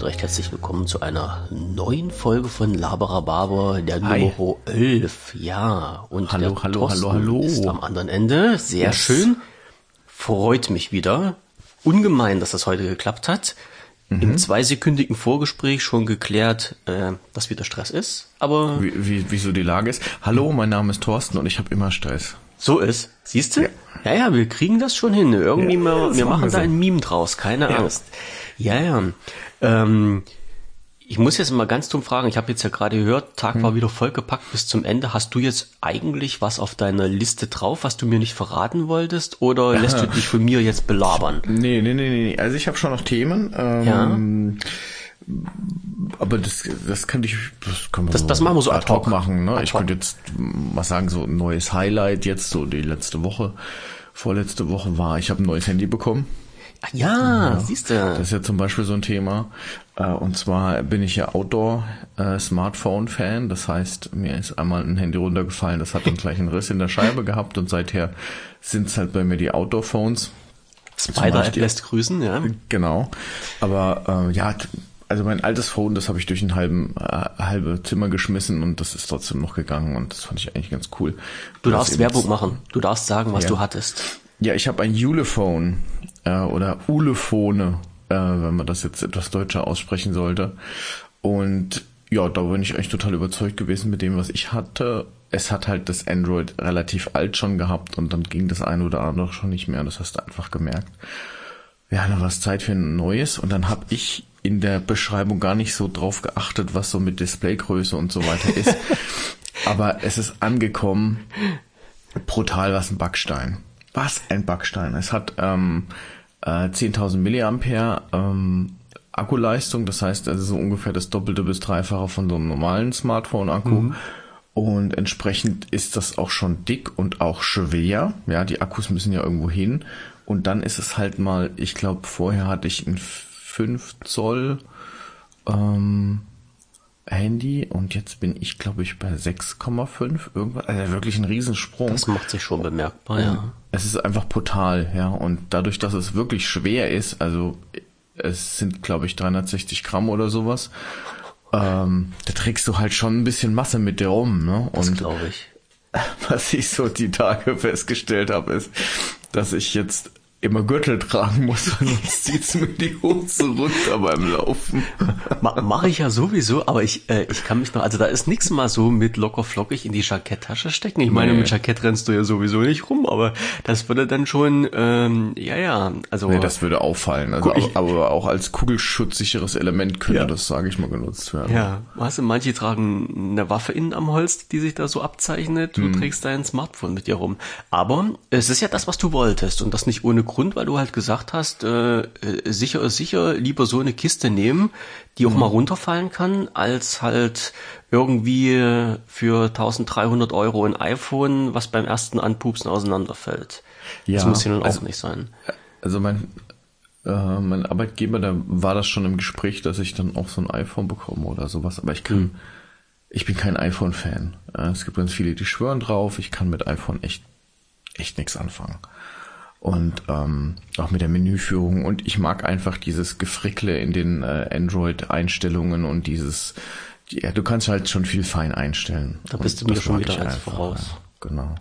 und recht herzlich willkommen zu einer neuen Folge von Laberababer, der Hi. Nummer 11. Ja, und hallo, der hallo, hallo, hallo. ist am anderen Ende. Sehr yes. schön. Freut mich wieder. Ungemein, dass das heute geklappt hat. Mhm. Im zweisekündigen Vorgespräch schon geklärt, äh, dass wieder Stress ist. Aber wie, wie, wieso die Lage ist? Hallo, mein Name ist Thorsten und ich habe immer Stress. So ist. Siehst du? Ja. ja, ja, wir kriegen das schon hin. Irgendwie ja, mal, wir machen da ein Meme draus, keine ja. Angst. Ja, ja. Ähm, ich muss jetzt mal ganz dumm fragen, ich habe jetzt ja gerade gehört, Tag hm. war wieder vollgepackt bis zum Ende. Hast du jetzt eigentlich was auf deiner Liste drauf, was du mir nicht verraten wolltest? Oder lässt du dich von mir jetzt belabern? Nee, nee, nee, nee. Also ich habe schon noch Themen. Ähm, ja aber das, das könnte ich, das können wir das, so das machen wir so ad hoc machen. Ne? Ich könnte jetzt mal sagen, so ein neues Highlight jetzt, so die letzte Woche, vorletzte Woche war, ich habe ein neues Handy bekommen. Ach ja, ja, siehst du. Das ist ja zum Beispiel so ein Thema. Äh, und zwar bin ich ja Outdoor-Smartphone-Fan. Äh, das heißt, mir ist einmal ein Handy runtergefallen, das hat dann gleich einen Riss in der Scheibe gehabt und seither sind es halt bei mir die Outdoor-Phones. Spider-App lässt grüßen, ja. Genau. Aber äh, ja, also mein altes Phone, das habe ich durch ein halben, äh, halbe Zimmer geschmissen und das ist trotzdem noch gegangen und das fand ich eigentlich ganz cool. Du darfst Werbung machen. Du darfst sagen, was ja. du hattest. Ja, ich habe ein Ulephone äh, oder Ulefone, äh, wenn man das jetzt etwas deutscher aussprechen sollte. Und ja, da bin ich echt total überzeugt gewesen mit dem, was ich hatte. Es hat halt das Android relativ alt schon gehabt und dann ging das eine oder andere schon nicht mehr. Das hast du einfach gemerkt. Ja, dann war es Zeit für ein neues und dann habe ich in der Beschreibung gar nicht so drauf geachtet, was so mit Displaygröße und so weiter ist. Aber es ist angekommen. Brutal, was ein Backstein. Was ein Backstein. Es hat ähm, äh, 10.000 Milliampere ähm, Akkuleistung, das heißt also so ungefähr das doppelte bis dreifache von so einem normalen Smartphone-Akku. Mhm. Und entsprechend ist das auch schon dick und auch schwer. Ja, die Akkus müssen ja irgendwo hin. Und dann ist es halt mal, ich glaube, vorher hatte ich ein 5 Zoll ähm, Handy und jetzt bin ich, glaube ich, bei 6,5 irgendwas. Also wirklich ein Riesensprung. Das macht sich schon bemerkbar, und ja. Es ist einfach brutal, ja. Und dadurch, dass es wirklich schwer ist, also es sind, glaube ich, 360 Gramm oder sowas, ähm, da trägst du halt schon ein bisschen Masse mit dir rum, ne? Das glaube ich. Was ich so die Tage festgestellt habe, ist, dass ich jetzt immer Gürtel tragen muss, weil sonst zieht's mir die Hose runter beim Laufen. Mache ich ja sowieso, aber ich, äh, ich kann mich noch, also da ist nix mal so mit locker flockig in die Jacketttasche stecken. Ich meine, nee. mit Jackett rennst du ja sowieso nicht rum, aber das würde dann schon, ähm, ja, ja, also. Nee, das würde auffallen. Also, ich, aber auch als kugelschutzsicheres Element könnte ja. das, sage ich mal, genutzt werden. Ja, weißt du, manche tragen eine Waffe innen am Holz, die sich da so abzeichnet. Du hm. trägst dein Smartphone mit dir rum. Aber es ist ja das, was du wolltest und das nicht ohne Grund, weil du halt gesagt hast, äh, äh, sicher ist sicher, lieber so eine Kiste nehmen, die auch mhm. mal runterfallen kann, als halt irgendwie für 1300 Euro ein iPhone, was beim ersten Anpupsen auseinanderfällt. Ja, das muss ja nun also, auch nicht sein. Also mein, äh, mein Arbeitgeber, da war das schon im Gespräch, dass ich dann auch so ein iPhone bekomme oder sowas, aber ich kann, mhm. ich bin kein iPhone-Fan. Äh, es gibt ganz viele, die schwören drauf, ich kann mit iPhone echt, echt nichts anfangen und ähm, auch mit der Menüführung und ich mag einfach dieses Gefrickle in den äh, Android-Einstellungen und dieses, ja, du kannst halt schon viel fein einstellen. Da bist du mir schon wieder eins einfach, voraus. Ja, genau.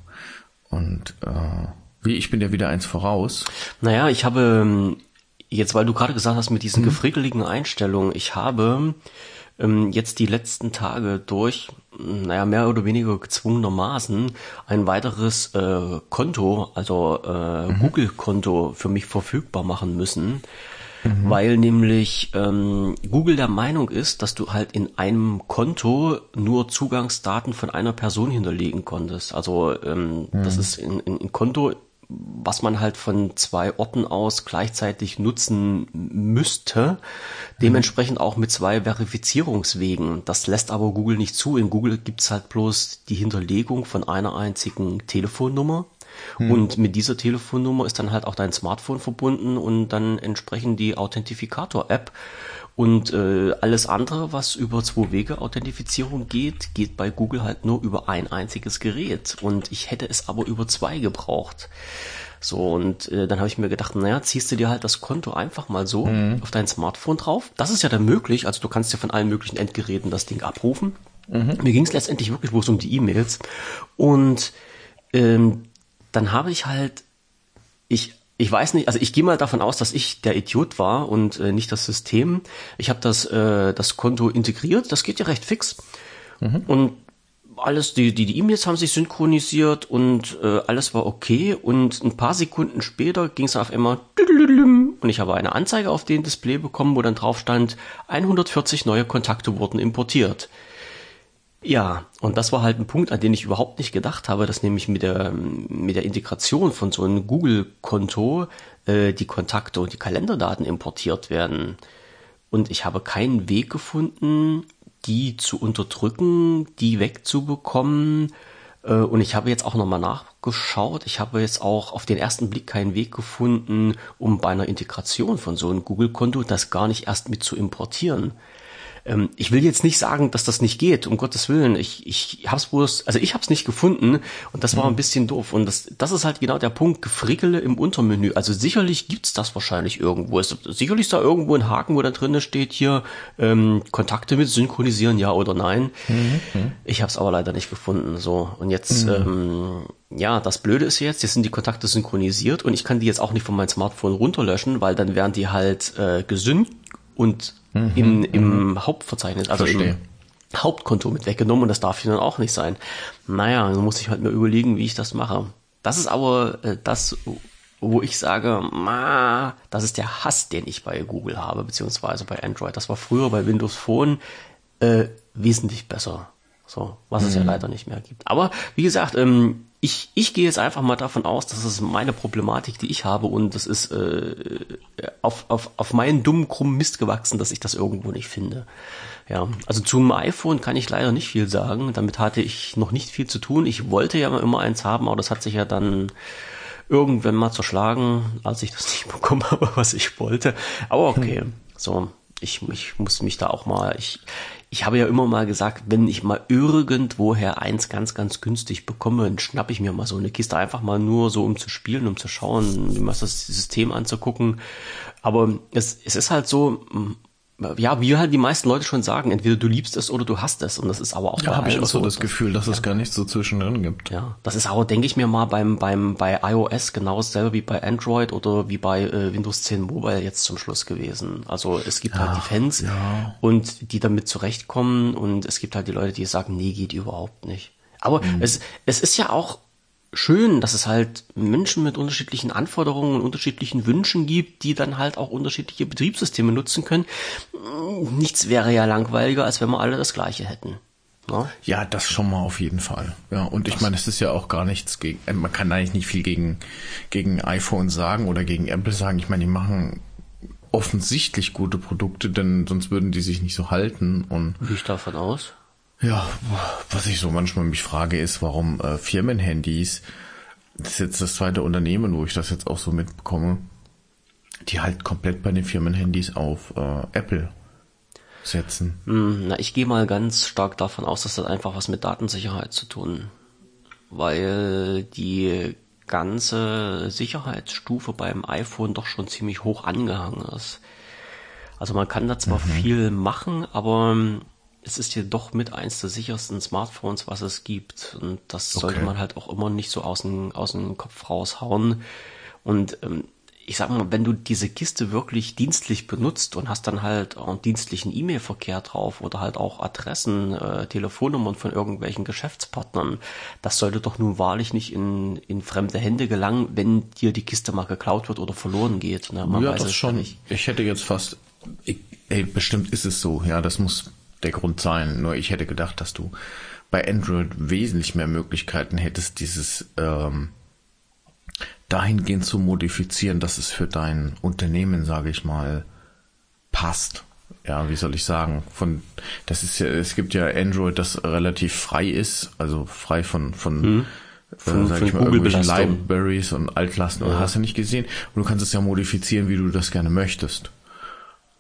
Und äh, wie, ich bin ja wieder eins voraus. Naja, ich habe ähm, jetzt, weil du gerade gesagt hast mit diesen hm. gefrickeligen Einstellungen, ich habe ähm, jetzt die letzten Tage durch, naja, mehr oder weniger gezwungenermaßen ein weiteres äh, Konto, also äh, mhm. Google-Konto für mich verfügbar machen müssen. Mhm. Weil nämlich ähm, Google der Meinung ist, dass du halt in einem Konto nur Zugangsdaten von einer Person hinterlegen konntest. Also ähm, mhm. das ist in, in, in Konto was man halt von zwei Orten aus gleichzeitig nutzen müsste. Dementsprechend auch mit zwei Verifizierungswegen. Das lässt aber Google nicht zu. In Google gibt's halt bloß die Hinterlegung von einer einzigen Telefonnummer. Hm. Und mit dieser Telefonnummer ist dann halt auch dein Smartphone verbunden und dann entsprechend die Authentifikator-App. Und äh, alles andere, was über Zwei-Wege-Authentifizierung geht, geht bei Google halt nur über ein einziges Gerät. Und ich hätte es aber über zwei gebraucht. So, und äh, dann habe ich mir gedacht, naja, ziehst du dir halt das Konto einfach mal so mhm. auf dein Smartphone drauf. Das ist ja dann möglich, also du kannst ja von allen möglichen Endgeräten das Ding abrufen. Mhm. Mir ging es letztendlich wirklich bloß um die E-Mails. Und ähm, dann habe ich halt, ich ich weiß nicht, also ich gehe mal davon aus, dass ich der Idiot war und äh, nicht das System. Ich habe das, äh, das Konto integriert, das geht ja recht fix. Mhm. Und alles, die die E-Mails haben sich synchronisiert und äh, alles war okay. Und ein paar Sekunden später ging es auf einmal und ich habe eine Anzeige auf dem Display bekommen, wo dann drauf stand, 140 neue Kontakte wurden importiert. Ja, und das war halt ein Punkt, an den ich überhaupt nicht gedacht habe, dass nämlich mit der, mit der Integration von so einem Google-Konto äh, die Kontakte und die Kalenderdaten importiert werden. Und ich habe keinen Weg gefunden, die zu unterdrücken, die wegzubekommen. Äh, und ich habe jetzt auch nochmal nachgeschaut. Ich habe jetzt auch auf den ersten Blick keinen Weg gefunden, um bei einer Integration von so einem Google-Konto das gar nicht erst mit zu importieren. Ähm, ich will jetzt nicht sagen, dass das nicht geht, um Gottes Willen. Ich, ich hab's bloß, also ich hab's nicht gefunden und das war ein mhm. bisschen doof. Und das, das ist halt genau der Punkt, Gefrickele im Untermenü. Also sicherlich gibt's das wahrscheinlich irgendwo. Es, sicherlich ist da irgendwo ein Haken, wo da drin steht hier, ähm, Kontakte mit synchronisieren, ja oder nein. Mhm. Ich hab's aber leider nicht gefunden. So. Und jetzt, mhm. ähm, ja, das Blöde ist jetzt, jetzt sind die Kontakte synchronisiert und ich kann die jetzt auch nicht von meinem Smartphone runterlöschen, weil dann werden die halt äh, gesynkt und mhm, im, im mhm. Hauptverzeichnis, also Verstehe. im Hauptkonto mit weggenommen und das darf hier dann auch nicht sein. Naja, dann muss ich halt mir überlegen, wie ich das mache. Das ist aber äh, das, wo ich sage, ma, das ist der Hass, den ich bei Google habe, beziehungsweise bei Android. Das war früher bei Windows Phone äh, wesentlich besser. So, was mhm. es ja mhm. leider nicht mehr gibt. Aber wie gesagt, ähm, ich, ich gehe jetzt einfach mal davon aus, dass es meine Problematik, die ich habe, und das ist äh, auf, auf, auf meinen dummen, krummen Mist gewachsen, dass ich das irgendwo nicht finde. Ja, also zum iPhone kann ich leider nicht viel sagen. Damit hatte ich noch nicht viel zu tun. Ich wollte ja immer eins haben, aber das hat sich ja dann irgendwann mal zerschlagen, als ich das nicht bekommen habe, was ich wollte. Aber okay, so ich, ich muss mich da auch mal, ich, ich habe ja immer mal gesagt, wenn ich mal irgendwoher eins ganz, ganz günstig bekomme, dann schnapp ich mir mal so eine Kiste einfach mal nur so, um zu spielen, um zu schauen, man das System anzugucken. Aber es, es ist halt so, ja, wie halt die meisten Leute schon sagen, entweder du liebst es oder du hast es. Und das ist aber auch ja, habe ich auch so das Gefühl, dass ja. es gar nicht so zwischendrin gibt. Ja, das ist aber, denke ich mir mal, beim, beim, bei iOS genau dasselbe wie bei Android oder wie bei äh, Windows 10 Mobile jetzt zum Schluss gewesen. Also es gibt ja, halt die Fans ja. und die damit zurechtkommen und es gibt halt die Leute, die sagen, nee, geht überhaupt nicht. Aber mhm. es, es ist ja auch schön, dass es halt Menschen mit unterschiedlichen Anforderungen und unterschiedlichen Wünschen gibt, die dann halt auch unterschiedliche Betriebssysteme nutzen können. Nichts wäre ja langweiliger, als wenn wir alle das gleiche hätten. Ja, ne? ja das schon mal auf jeden Fall. Ja, und ich meine, es ist ja auch gar nichts gegen, äh, man kann eigentlich nicht viel gegen, gegen iPhone sagen oder gegen Apple sagen. Ich meine, die machen offensichtlich gute Produkte, denn sonst würden die sich nicht so halten und. Wie ich davon aus? Ja, was ich so manchmal mich frage, ist, warum äh, Firmenhandys, das ist jetzt das zweite Unternehmen, wo ich das jetzt auch so mitbekomme, die halt komplett bei den Firmenhandys auf äh, Apple setzen. Hm, na, ich gehe mal ganz stark davon aus, dass das einfach was mit Datensicherheit zu tun, weil die ganze Sicherheitsstufe beim iPhone doch schon ziemlich hoch angehangen ist. Also man kann da zwar mhm. viel machen, aber es ist hier doch mit eins der sichersten Smartphones, was es gibt. Und das okay. sollte man halt auch immer nicht so aus dem, aus dem Kopf raushauen. Und ähm, ich sag mal, wenn du diese Kiste wirklich dienstlich benutzt und hast dann halt auch einen dienstlichen E-Mail-Verkehr drauf oder halt auch Adressen, äh, Telefonnummern von irgendwelchen Geschäftspartnern, das sollte doch nun wahrlich nicht in, in fremde Hände gelangen, wenn dir die Kiste mal geklaut wird oder verloren geht. Ne? Man ja, das schon. Nicht. Ich hätte jetzt fast, ich, ey, bestimmt ist es so, ja, das muss der Grund sein. Nur ich hätte gedacht, dass du bei Android wesentlich mehr Möglichkeiten hättest, dieses ähm, dahingehend zu modifizieren, dass es für dein Unternehmen, sage ich mal, passt. Ja, wie soll ich sagen? Von das ist ja, es gibt ja Android, das relativ frei ist, also frei von von hm. Von, äh, sag von ich mal, irgendwelchen Libraries und Altlasten ja. oder hast du nicht gesehen. Und du kannst es ja modifizieren, wie du das gerne möchtest.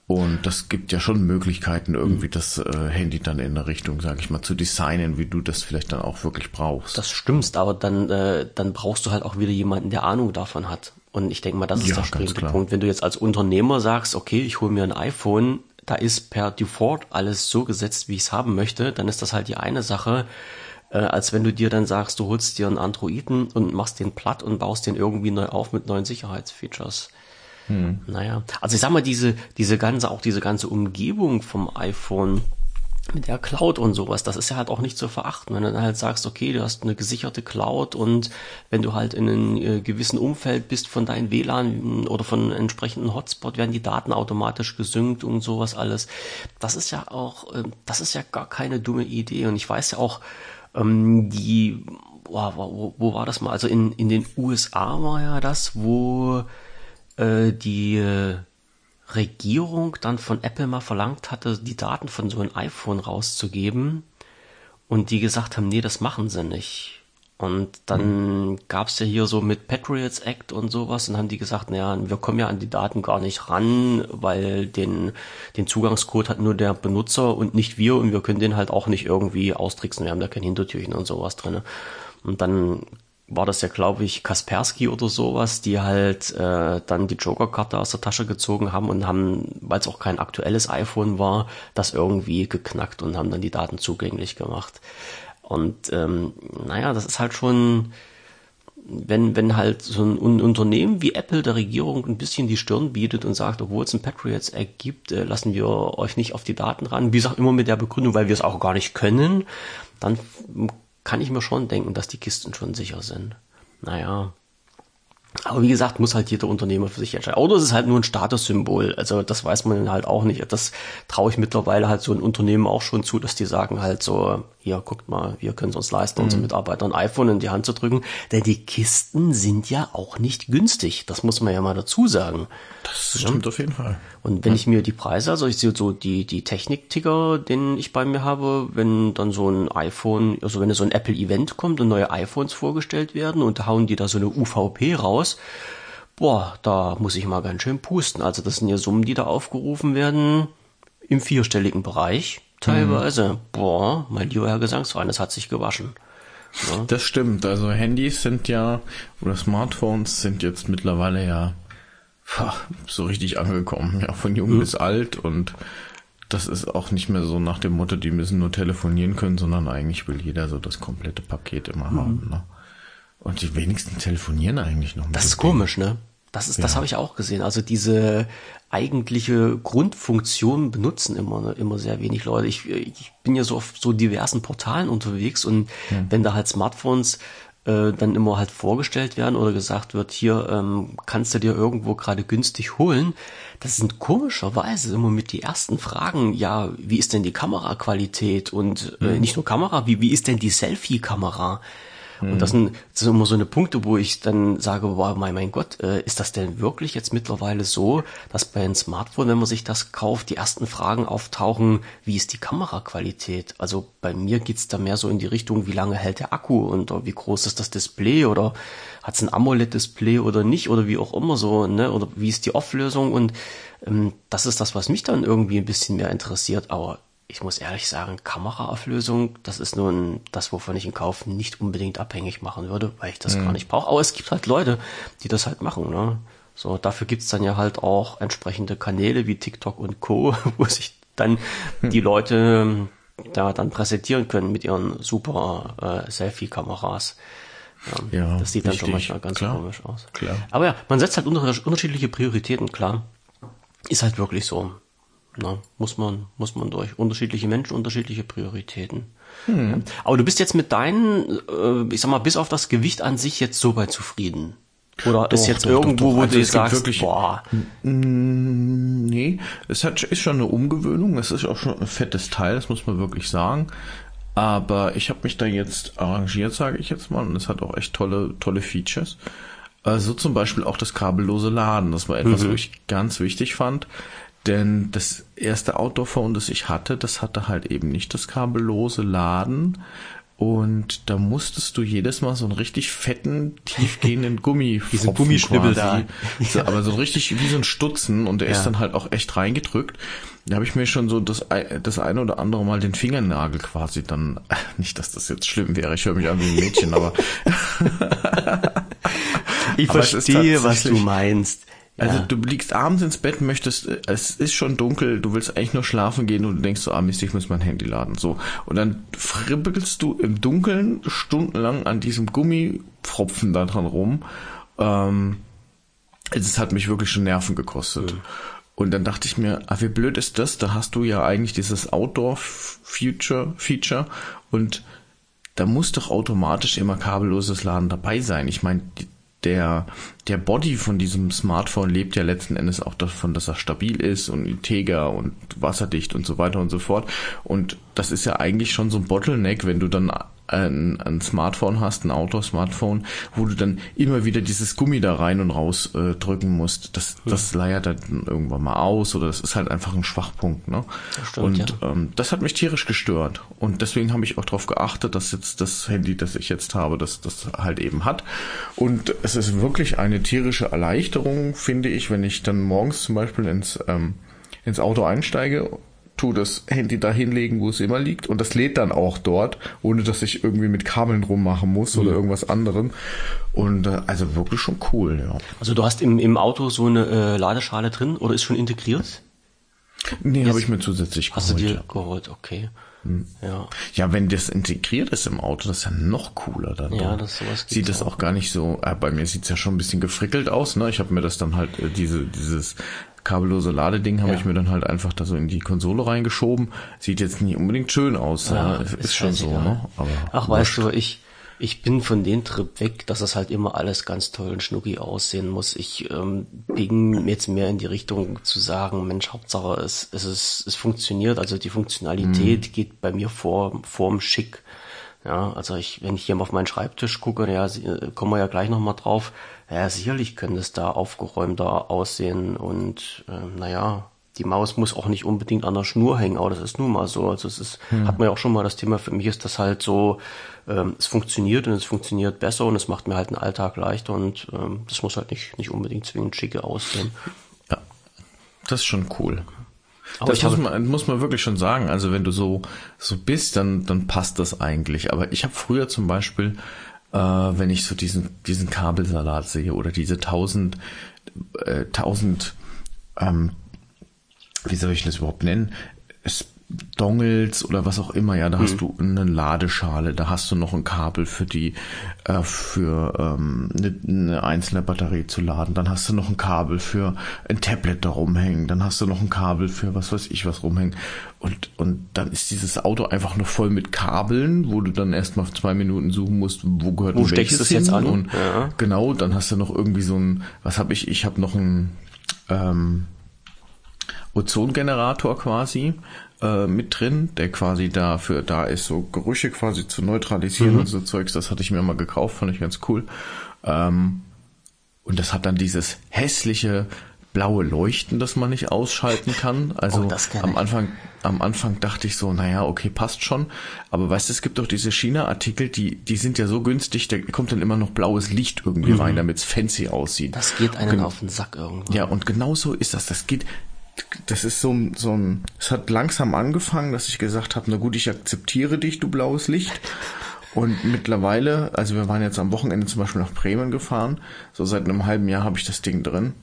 Und das gibt ja schon Möglichkeiten, irgendwie das äh, Handy dann in eine Richtung, sage ich mal, zu designen, wie du das vielleicht dann auch wirklich brauchst. Das stimmt, aber dann, äh, dann brauchst du halt auch wieder jemanden, der Ahnung davon hat. Und ich denke mal, das ist Ja, der springende. Punkt. Wenn du jetzt als Unternehmer sagst, okay, ich hole mir ein iPhone, da ist per Default alles so gesetzt, wie ich es haben möchte, dann ist das halt die eine Sache, äh, als wenn du dir dann sagst, du holst dir einen Androiden und machst den platt und baust den irgendwie neu auf mit neuen Sicherheitsfeatures. Naja, also ich sag mal, diese, diese ganze, auch diese ganze Umgebung vom iPhone mit der Cloud und sowas, das ist ja halt auch nicht zu verachten. Wenn du dann halt sagst, okay, du hast eine gesicherte Cloud und wenn du halt in einem äh, gewissen Umfeld bist von deinem WLAN oder von einem entsprechenden Hotspot, werden die Daten automatisch gesynkt und sowas alles. Das ist ja auch, ähm, das ist ja gar keine dumme Idee. Und ich weiß ja auch, ähm, die, boah, wo, wo war das mal? Also in, in den USA war ja das, wo äh, die äh, Regierung dann von Apple mal verlangt hatte, die Daten von so einem iPhone rauszugeben und die gesagt haben, nee, das machen sie nicht. Und dann gab's ja hier so mit Patriots Act und sowas und haben die gesagt, naja, wir kommen ja an die Daten gar nicht ran, weil den, den Zugangscode hat nur der Benutzer und nicht wir und wir können den halt auch nicht irgendwie austricksen, wir haben da kein Hintertürchen und sowas drinne. Und dann war das ja, glaube ich, Kaspersky oder sowas, die halt äh, dann die Joker-Karte aus der Tasche gezogen haben und haben, weil es auch kein aktuelles iPhone war, das irgendwie geknackt und haben dann die Daten zugänglich gemacht. Und ähm, naja, das ist halt schon, wenn, wenn halt so ein Un- Unternehmen wie Apple der Regierung ein bisschen die Stirn bietet und sagt, obwohl es ein Patriots Act gibt, äh, lassen wir euch nicht auf die Daten ran. Wie gesagt, immer mit der Begründung, weil wir es auch gar nicht können, dann kann ich mir schon denken, dass die Kisten schon sicher sind. Naja. Aber wie gesagt, muss halt jeder Unternehmer für sich entscheiden. Oder es ist halt nur ein Statussymbol. Also das weiß man halt auch nicht. Das traue ich mittlerweile halt so ein Unternehmen auch schon zu, dass die sagen halt so, hier, guckt mal, wir können es uns leisten, unseren Mitarbeitern ein iPhone in die Hand zu drücken. Denn die Kisten sind ja auch nicht günstig. Das muss man ja mal dazu sagen. Das stimmt auf jeden Fall. Und wenn ich mir die Preise, also ich sehe so die, die Technik-Ticker, den ich bei mir habe, wenn dann so ein iPhone, also wenn so ein Apple-Event kommt und neue iPhones vorgestellt werden und da hauen die da so eine UVP raus, boah, da muss ich mal ganz schön pusten. Also das sind ja Summen, die da aufgerufen werden im vierstelligen Bereich teilweise. Boah, mein lieber Herr Gesangsverein, das hat sich gewaschen. Das stimmt. Also Handys sind ja, oder Smartphones sind jetzt mittlerweile ja pah, so richtig angekommen. Ja, von jung bis alt und das ist auch nicht mehr so nach dem Motto, die müssen nur telefonieren können, sondern eigentlich will jeder so das komplette Paket immer haben. Ne? Und die wenigsten telefonieren eigentlich noch. Das ist dem Ding. komisch, ne? Das ist, das habe ich auch gesehen. Also diese eigentliche Grundfunktion benutzen immer, immer sehr wenig Leute. Ich, ich bin ja so auf so diversen Portalen unterwegs und wenn da halt Smartphones äh, dann immer halt vorgestellt werden oder gesagt wird, hier ähm, kannst du dir irgendwo gerade günstig holen, das sind komischerweise immer mit die ersten Fragen, ja, wie ist denn die Kameraqualität und äh, nicht nur Kamera, wie, wie ist denn die Selfie-Kamera? Und das sind, das sind immer so eine Punkte, wo ich dann sage, wow, mein, mein Gott, äh, ist das denn wirklich jetzt mittlerweile so, dass bei einem Smartphone, wenn man sich das kauft, die ersten Fragen auftauchen, wie ist die Kameraqualität? Also bei mir geht's da mehr so in die Richtung, wie lange hält der Akku und oder wie groß ist das Display oder hat's ein AMOLED-Display oder nicht oder wie auch immer so, ne? Oder wie ist die Auflösung? Und ähm, das ist das, was mich dann irgendwie ein bisschen mehr interessiert, aber ich muss ehrlich sagen, Kameraauflösung, das ist nun das, wovon ich einen Kauf nicht unbedingt abhängig machen würde, weil ich das gar nicht brauche. Aber es gibt halt Leute, die das halt machen. Ne? So, dafür gibt's dann ja halt auch entsprechende Kanäle wie TikTok und Co., wo sich dann die Leute ähm, da dann präsentieren können mit ihren super äh, Selfie-Kameras. Ja, das sieht dann schon manchmal ganz klar, komisch aus. klar. Aber ja, man setzt halt unter, unterschiedliche Prioritäten, klar. Ist halt wirklich so. Na, muss man, muss man durch. Unterschiedliche Menschen, unterschiedliche Prioritäten. Hm. Ja. Aber du bist jetzt mit deinen, äh, ich sag mal, bis auf das Gewicht an sich jetzt so weit zufrieden. Oder ist Doch, jetzt doch, irgendwo, doch. wo Also du sagst, wirklich- boah, Nee, es hat, ist schon eine Umgewöhnung. Es ist auch schon ein fettes Teil, das muss man wirklich sagen. Aber ich habe mich da jetzt arrangiert, sage ich jetzt mal. Und es hat auch echt tolle, tolle Features. Also zum Beispiel auch das kabellose Laden. Das war etwas, wo ich ganz wichtig fand. Denn das erste Outdoor-Phone, das ich hatte, das hatte halt eben nicht das kabellose Laden. Und da musstest du jedes Mal so einen richtig fetten, tiefgehenden Gummi Diesen Gummischnibbel da. So, aber so richtig wie so ein Stutzen und der Ja. ist dann halt auch echt reingedrückt. Da habe ich mir schon so das, das eine oder andere Mal den Fingernagel quasi dann, nicht, dass das jetzt schlimm wäre, ich höre mich an wie ein Mädchen, aber Ich Aber verstehe, was du tatsächlich- meinst. Ja. Also du liegst abends ins Bett, möchtest, äh, es ist schon dunkel, du willst eigentlich nur schlafen gehen und du denkst so, ah Mist, ich muss mein Handy laden. So. Und dann fribbelst du im Dunkeln stundenlang an diesem Gummipfropfen da dran rum. Ähm, es hat mich wirklich schon Nerven gekostet. Und dann dachte ich mir, ah, wie blöd ist das? Da hast du ja eigentlich dieses Outdoor-Future, Feature und da muss doch automatisch immer kabelloses Laden dabei sein. Ich meine, die- der, der Body von diesem Smartphone lebt ja letzten Endes auch davon, dass er stabil ist und integer und wasserdicht und so weiter und so fort. Und das ist ja eigentlich schon so ein Bottleneck, wenn du dann ein, ein Smartphone hast, ein Outdoor-Smartphone, wo du dann immer wieder dieses Gummi da rein und raus äh, drücken musst. Das, das leiert dann irgendwann mal aus oder das ist halt einfach ein Schwachpunkt. Ne? stimmt, und ja. ähm, das hat mich tierisch gestört. Und deswegen habe ich auch darauf geachtet, dass jetzt das Handy, das ich jetzt habe, das das halt eben hat. Und es ist wirklich eine tierische Erleichterung, finde ich, wenn ich dann morgens zum Beispiel ins, ähm, ins Auto einsteige, tu das Handy da hinlegen, wo es immer liegt und das lädt dann auch dort, ohne dass ich irgendwie mit Kabeln rummachen muss oder irgendwas anderem. Und äh, also wirklich schon cool, ja. Also du hast im, im Auto so eine äh, Ladeschale drin oder ist schon integriert? Nee, habe ich mir zusätzlich Hast du geholt. dir ja. geholt, okay. Ja. Ja, wenn das integriert ist im Auto, das ist ja noch cooler dann. Ja, doch. das- sowas Sieht das auch gar nicht so, äh, bei mir sieht's ja schon ein bisschen gefrickelt aus, ne? Ich habe mir das dann halt, äh, diese, dieses kabellose Ladeding habe Ja. ich mir dann halt einfach da so in die Konsole reingeschoben. Sieht jetzt nicht unbedingt schön aus, ja, ist, ist schon so, ne? Aber Ach, weißt du, ich, ich bin von dem Trip weg, dass das halt immer alles ganz toll und schnucki aussehen muss. Ich ähm, bin jetzt mehr in die Richtung zu sagen, Mensch, Hauptsache es, es, ist, es funktioniert, also die Funktionalität geht bei mir vor vorm Schick. Ja, also ich, wenn ich hier mal auf meinen Schreibtisch gucke, ja, äh, kommen wir ja gleich nochmal drauf, ja, sicherlich könnte es da aufgeräumter aussehen und ähm, naja, die Maus muss auch nicht unbedingt an der Schnur hängen, aber das ist nun mal so. Also es ist, hat man ja auch schon mal das Thema, für mich ist das halt so, ähm, es funktioniert und es funktioniert besser und es macht mir halt den Alltag leichter und ähm, das muss halt nicht, nicht unbedingt zwingend schicke aussehen. Ja, das ist schon cool. Aber das ich muss man, muss man wirklich schon sagen. Also wenn du so, so bist, dann, dann passt das eigentlich. Aber ich habe früher zum Beispiel, äh, wenn ich so diesen, diesen Kabelsalat sehe oder diese tausend, äh, tausend, ähm, wie soll ich das überhaupt nennen? Es, Dongles oder was auch immer, ja, da hast du eine Ladeschale, da hast du noch ein Kabel für die, äh, für ähm, eine, eine einzelne Batterie zu laden, dann hast du noch ein Kabel für ein Tablet da rumhängen, dann hast du noch ein Kabel für was weiß ich was rumhängen und und dann ist dieses Auto einfach nur voll mit Kabeln, wo du dann erstmal zwei Minuten suchen musst, wo gehört Wo steckst du es jetzt an? Und Ja. genau, dann hast du noch irgendwie so ein, was habe ich? Ich habe noch ein ähm, Ozongenerator quasi äh, mit drin, der quasi dafür da ist, so Gerüche quasi zu neutralisieren und so Zeugs. Das hatte ich mir mal gekauft, fand ich ganz cool. Ähm, und das hat dann dieses hässliche blaue Leuchten, das man nicht ausschalten kann. Also Oh, kenn am. Anfang, am Anfang dachte ich so, naja, okay, passt schon. Aber weißt du, es gibt doch diese China-Artikel, die, die sind ja so günstig, da kommt dann immer noch blaues Licht irgendwie rein, damit's fancy aussieht. Mhm. Das geht einem auf den Sack irgendwann. ja, und genau so ist das. Das geht, das ist so, ein- so ein, es hat langsam angefangen, dass ich gesagt habe, na gut, ich akzeptiere dich, du blaues Licht. Und mittlerweile, also wir waren jetzt am Wochenende zum Beispiel nach Bremen gefahren, so seit einem halben Jahr habe ich das Ding drin.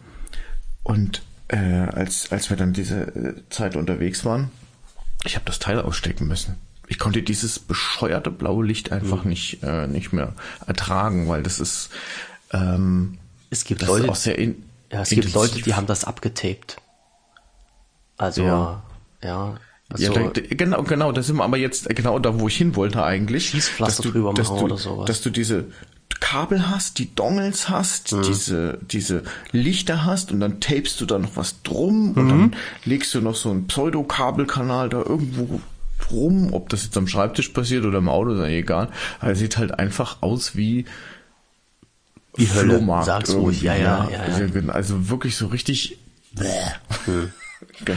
Und äh, als, als wir dann diese äh, Zeit unterwegs waren, ich habe das Teil ausstecken müssen. Ich konnte dieses bescheuerte blaue Licht einfach nicht, äh, nicht mehr ertragen, weil das ist, ähm, Es gibt das Leute, ist auch sehr in, ja, es gibt. Leute, die haben das abgetaped. Also, Ja. ja. also, Ja, da, genau, genau, da sind wir aber jetzt genau da, wo ich hin wollte eigentlich. Schießpflaster dass du, drüber dass machen du, oder sowas. Dass du diese Kabel hast, die Dongles hast, Mhm. diese, diese Lichter hast und dann tapest du da noch was drum und Mhm. dann legst du noch so einen Pseudo-Kabelkanal da irgendwo rum, ob das jetzt am Schreibtisch passiert oder im Auto, ist ja egal. Aber es sieht halt einfach aus wie Wie Hölle, Flohmarkt sag's ruhig. Ja, ja, ja, ja. Also, also wirklich so richtig genau.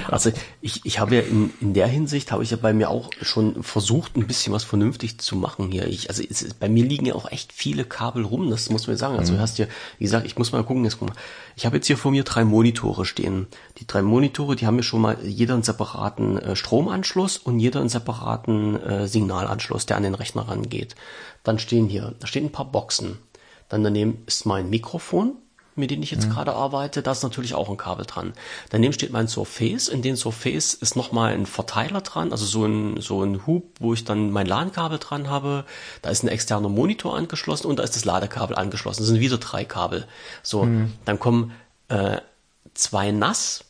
Also ich, ich habe ja in, in der Hinsicht, habe ich ja bei mir auch schon versucht, ein bisschen was vernünftig zu machen hier. Ich, also es, bei mir liegen ja auch echt viele Kabel rum, das muss man sagen. Also mhm. du hast ja, wie gesagt, ich muss mal gucken, jetzt guck mal. Ich habe jetzt hier vor mir drei Monitore stehen. Die drei Monitore, die haben ja schon mal jeder einen separaten äh, Stromanschluss und jeder einen separaten äh, Signalanschluss, der an den Rechner rangeht. Dann stehen hier, da stehen ein paar Boxen. Dann daneben ist mein Mikrofon, mit denen ich jetzt mhm. gerade arbeite, da ist natürlich auch ein Kabel dran. Daneben steht mein Surface. In den Surface ist nochmal ein Verteiler dran, also so ein, so ein Hub, wo ich dann mein LAN-Kabel dran habe. Da ist ein externer Monitor angeschlossen und da ist das Ladekabel angeschlossen. Das sind wieder drei Kabel. So, mhm. dann kommen äh, zwei NAS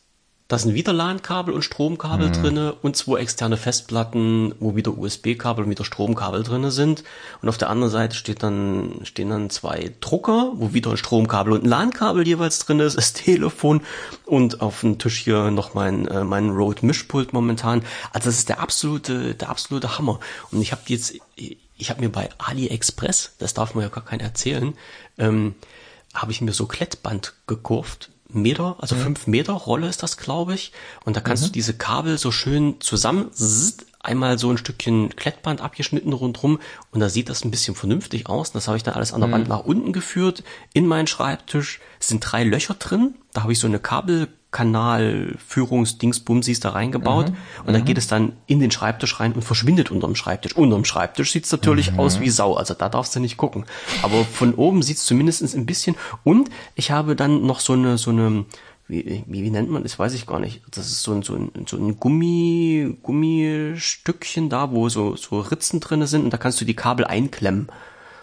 da sind wieder LAN-Kabel und Stromkabel mhm. drinne und zwei externe Festplatten, wo wieder USB-Kabel und wieder Stromkabel drinne sind. Und auf der anderen Seite steht dann, stehen dann zwei Drucker, wo wieder ein Stromkabel und ein LAN-Kabel jeweils drin ist, das Telefon und auf dem Tisch hier noch mein, äh, mein Rode-Mischpult momentan. Also das ist der absolute, der absolute Hammer. Und ich habe jetzt, ich habe mir bei AliExpress, das darf man ja gar keinen erzählen, ähm, habe ich mir so Klettband gekurft Meter, also mhm. fünf Meter Rolle ist das, glaube ich. Und da kannst mhm. du diese Kabel so schön zusammen, einmal so ein Stückchen Klettband abgeschnitten rundrum und da sieht das ein bisschen vernünftig aus. Das habe ich dann alles an der mhm. Wand nach unten geführt, in meinen Schreibtisch. Es sind drei Löcher drin. Da habe ich so eine Kabel Kanalführungsdingsbumsis da reingebaut mhm. und dann mhm. geht es dann in den Schreibtisch rein und verschwindet unterm Schreibtisch. Unterm Schreibtisch sieht's natürlich mhm. aus wie Sau, also da darfst du nicht gucken. Aber von oben sieht's zumindest ein bisschen und ich habe dann noch so eine, so eine, wie, wie, wie nennt man das, weiß ich gar nicht. Das ist so ein, so ein, so ein Gummi, Gummistückchen da, wo so, so Ritzen drinne sind und da kannst du die Kabel einklemmen.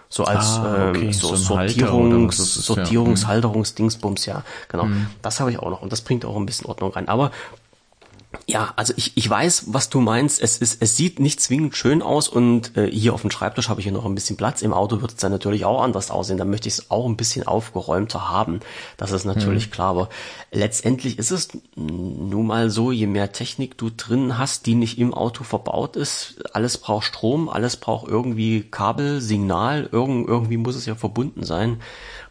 So als ah, okay. ähm, so, so Sortierungs, ist, Sortierungshalterungsdingsbums, ja. Genau. Mhm. Das habe ich auch noch und das bringt auch ein bisschen Ordnung rein. Aber ja, also ich, ich weiß, was du meinst. Es ist, es sieht nicht zwingend schön aus und äh, hier auf dem Schreibtisch habe ich hier noch ein bisschen Platz. Im Auto wird es dann natürlich auch anders aussehen. Da möchte ich es auch ein bisschen aufgeräumter haben. Das ist natürlich mhm. klar. Aber letztendlich ist es nun mal so, je mehr Technik du drin hast, die nicht im Auto verbaut ist, alles braucht Strom, alles braucht irgendwie Kabel, Signal, irgend, irgendwie muss es ja verbunden sein.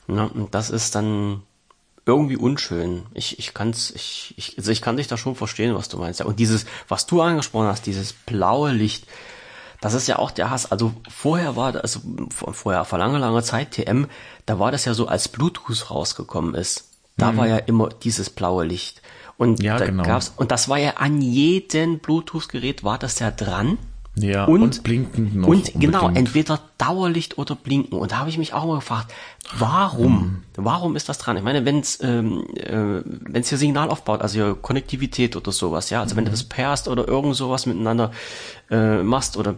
Ja, und das ist dann irgendwie unschön. Ich, ich kann's, ich, ich, also ich kann dich da schon verstehen, was du meinst. Und dieses, was du angesprochen hast, dieses blaue Licht, das ist ja auch der Hass. Also vorher war das, also vorher vor langer, langer Zeit TM, da war das ja so, als Bluetooth rausgekommen ist. Da mhm. war ja immer dieses blaue Licht. Und ja, da genau. gab's, und das war ja an jedem Bluetooth-Gerät war das ja dran. Ja, und, und blinken noch. Und genau, entweder Dauerlicht oder Blinken. Und da habe ich mich auch mal gefragt, warum? Hm. Warum ist das dran? Ich meine, wenn es ähm, äh, wenn's hier Signal aufbaut, also hier Konnektivität oder sowas, ja, also mhm. wenn du mhm. das pairst oder irgend sowas miteinander äh, machst oder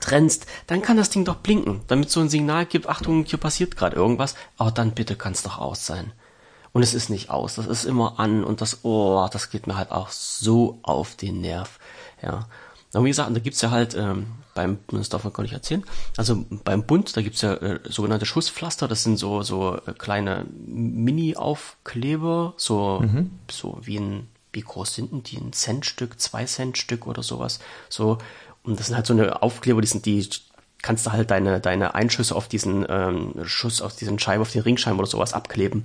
trennst, dann kann das Ding doch blinken, damit so ein Signal gibt, Achtung, hier passiert gerade irgendwas, aber dann bitte kann es doch aus sein. Und es ist nicht aus, das ist immer an und das, oh, das geht mir halt auch so auf den Nerv, ja. Aber wie gesagt, da gibt's ja halt ähm, beim, das darf man gar nicht erzählen, also beim Bund, da gibt's ja äh, sogenannte Schusspflaster, das sind so so äh, kleine Mini-Aufkleber, so mhm. so wie ein, wie groß sind denn die? Ein Centstück, zwei Centstück oder sowas. So, und das sind halt so eine Aufkleber, die sind die kannst du halt deine, deine Einschüsse auf diesen ähm, Schuss, auf diesen Scheibe, auf den Ringscheiben oder sowas abkleben.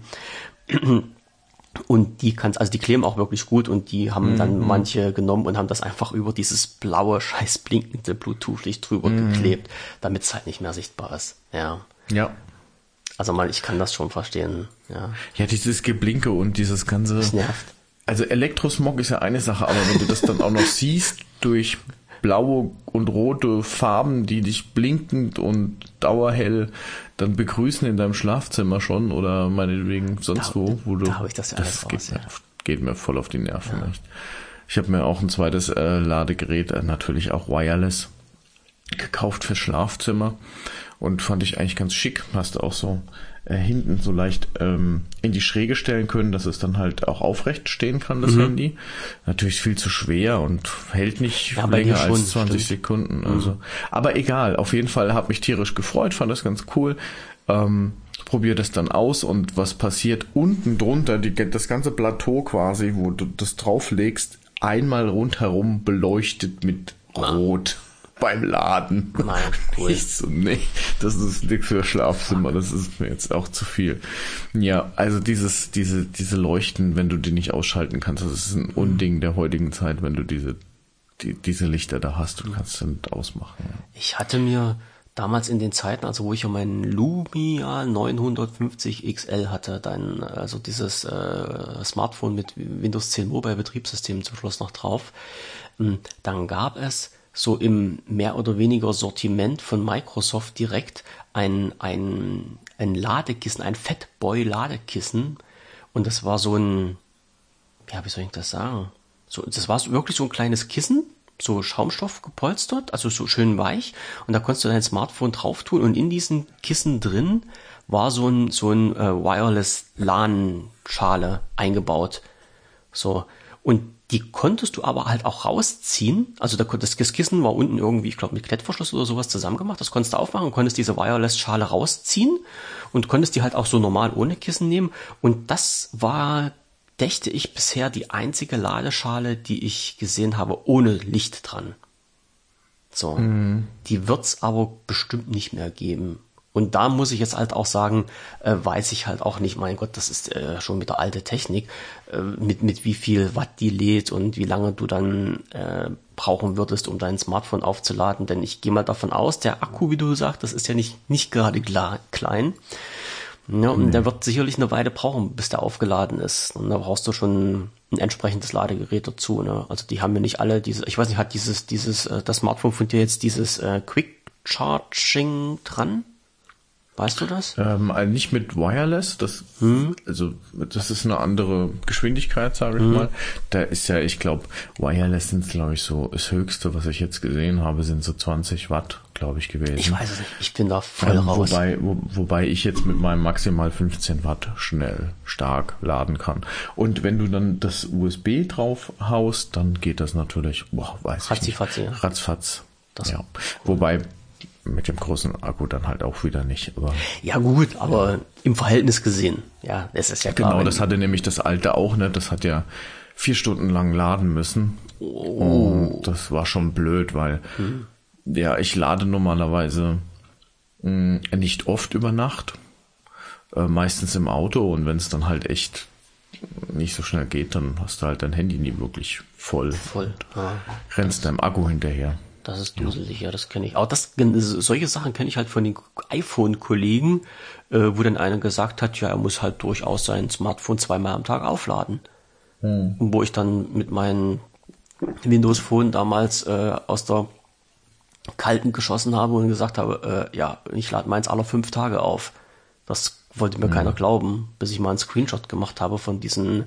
Und die kannst, also die kleben auch wirklich gut und die haben mhm. dann manche genommen und haben das einfach über dieses blaue, scheiß blinkende Bluetooth-Licht drüber mhm. geklebt, damit es halt nicht mehr sichtbar ist. Ja. Ja. Also mal, ich kann das schon verstehen. Ja, ja dieses Geblinke und dieses ganze. Das nervt. Also Elektrosmog ist ja eine Sache, aber wenn du das dann auch noch siehst durch blaue und rote Farben, die dich blinkend und dauerhell dann begrüßen in deinem Schlafzimmer schon oder meinetwegen sonst da, wo, wo du. Da habe ich das ja das geht, raus, mir, ja. geht mir voll auf die Nerven. Ja. Echt. Ich habe mir auch ein zweites äh, Ladegerät, äh, natürlich auch wireless, gekauft fürs Schlafzimmer und fand ich eigentlich ganz schick. Hast auch so äh, hinten so leicht ähm, in die Schräge stellen können, dass es dann halt auch aufrecht stehen kann, das mhm. Handy. Natürlich viel zu schwer und hält nicht ja, länger als 20 stimmt. Sekunden. Mhm. Also, mhm. aber egal. Auf jeden Fall hat mich tierisch gefreut, fand das ganz cool. Ähm, probier das dann aus und was passiert unten drunter, die, das ganze Plateau quasi, wo du das drauflegst, einmal rundherum beleuchtet mit Rot. Beim Laden. Nein, cool. Ich so, nee, das ist nichts für Schlafzimmer, das ist mir jetzt auch zu viel. Ja, also dieses, diese, diese Leuchten, wenn du die nicht ausschalten kannst, das ist ein Unding der heutigen Zeit, wenn du diese, die, diese Lichter da hast, du kannst sie nicht ausmachen. Ich hatte mir damals in den Zeiten, also wo ich ja meinen Lumia 950 XL hatte, dann also dieses äh, Smartphone mit Windows 10 Mobile Betriebssystem zum Schluss noch drauf, hm, dann gab es so im mehr oder weniger Sortiment von Microsoft direkt ein, ein, ein Ladekissen, ein Fatboy Ladekissen und das war so ein, ja, wie soll ich das sagen? So, das war wirklich so ein kleines Kissen, so Schaumstoff gepolstert, also so schön weich. Und da konntest du dein Smartphone drauf tun und in diesen Kissen drin war so ein, so ein äh, Wireless LAN-Schale eingebaut. So. Und die konntest du aber halt auch rausziehen. Also das Kissen war unten irgendwie, ich glaube, mit Klettverschluss oder sowas zusammengemacht. Das konntest du aufmachen und konntest diese Wireless-Schale rausziehen und konntest die halt auch so normal ohne Kissen nehmen. Und das war dächte ich bisher die einzige Ladeschale, die ich gesehen habe ohne Licht dran. So, mhm. die wird's aber bestimmt nicht mehr geben. Und da muss ich jetzt halt auch sagen, äh, weiß ich halt auch nicht, mein Gott, das ist äh, schon wieder alte Technik, äh, mit, mit wie viel Watt die lädt und wie lange du dann äh, brauchen würdest, um dein Smartphone aufzuladen. Denn ich gehe mal davon aus, der Akku, wie du sagst, das ist ja nicht, nicht gerade klein. Ja, und mhm. der wird sicherlich eine Weile brauchen, bis der aufgeladen ist. Und da brauchst du schon ein entsprechendes Ladegerät dazu. Ne? Also die haben ja nicht alle diese, ich weiß nicht, hat dieses, dieses, äh, das Smartphone von dir jetzt dieses äh, Quick Charging dran? Weißt du das? Ähm, also nicht mit Wireless, das, hm? also das ist eine andere Geschwindigkeit, sage ich hm. mal. Da ist ja, ich glaube, Wireless sind, glaube ich, so das Höchste, was ich jetzt gesehen habe, sind so 20 Watt, glaube ich, gewesen. Ich weiß es nicht, ich bin da voll ähm, raus. Wobei, wo, wobei ich jetzt mit meinem maximal 15 Watt schnell, stark laden kann. Und wenn du dann das USB drauf haust, dann geht das natürlich, boah, weiß Ratzi ich nicht. Ratzfatz. Das ja. Wobei mit dem großen Akku dann halt auch wieder nicht. Aber ja gut, aber ja. im Verhältnis gesehen, ja, es ist ja klar. Genau, das hatte nämlich das alte auch, ne? Das hat ja vier Stunden lang laden müssen. Oh. Und das war schon blöd, weil hm. ja, ich lade normalerweise mh, hm, nicht oft über Nacht, äh, meistens im Auto und wenn es dann halt echt nicht so schnell geht, dann hast du halt dein Handy nie wirklich voll. Voll. Ja. Rennst deinem Akku hinterher. Das ist duselig, ja, das kenne ich. Auch das, solche Sachen kenne ich halt von den iPhone-Kollegen, äh, wo dann einer gesagt hat, ja, er muss halt durchaus sein Smartphone zweimal am Tag aufladen. Hm. Wo ich dann mit meinem Windows Phone damals äh, aus der kalten geschossen habe und gesagt habe, äh, ja, ich lade meins alle fünf Tage auf. Das wollte mir hm. keiner glauben, bis ich mal einen Screenshot gemacht habe von diesen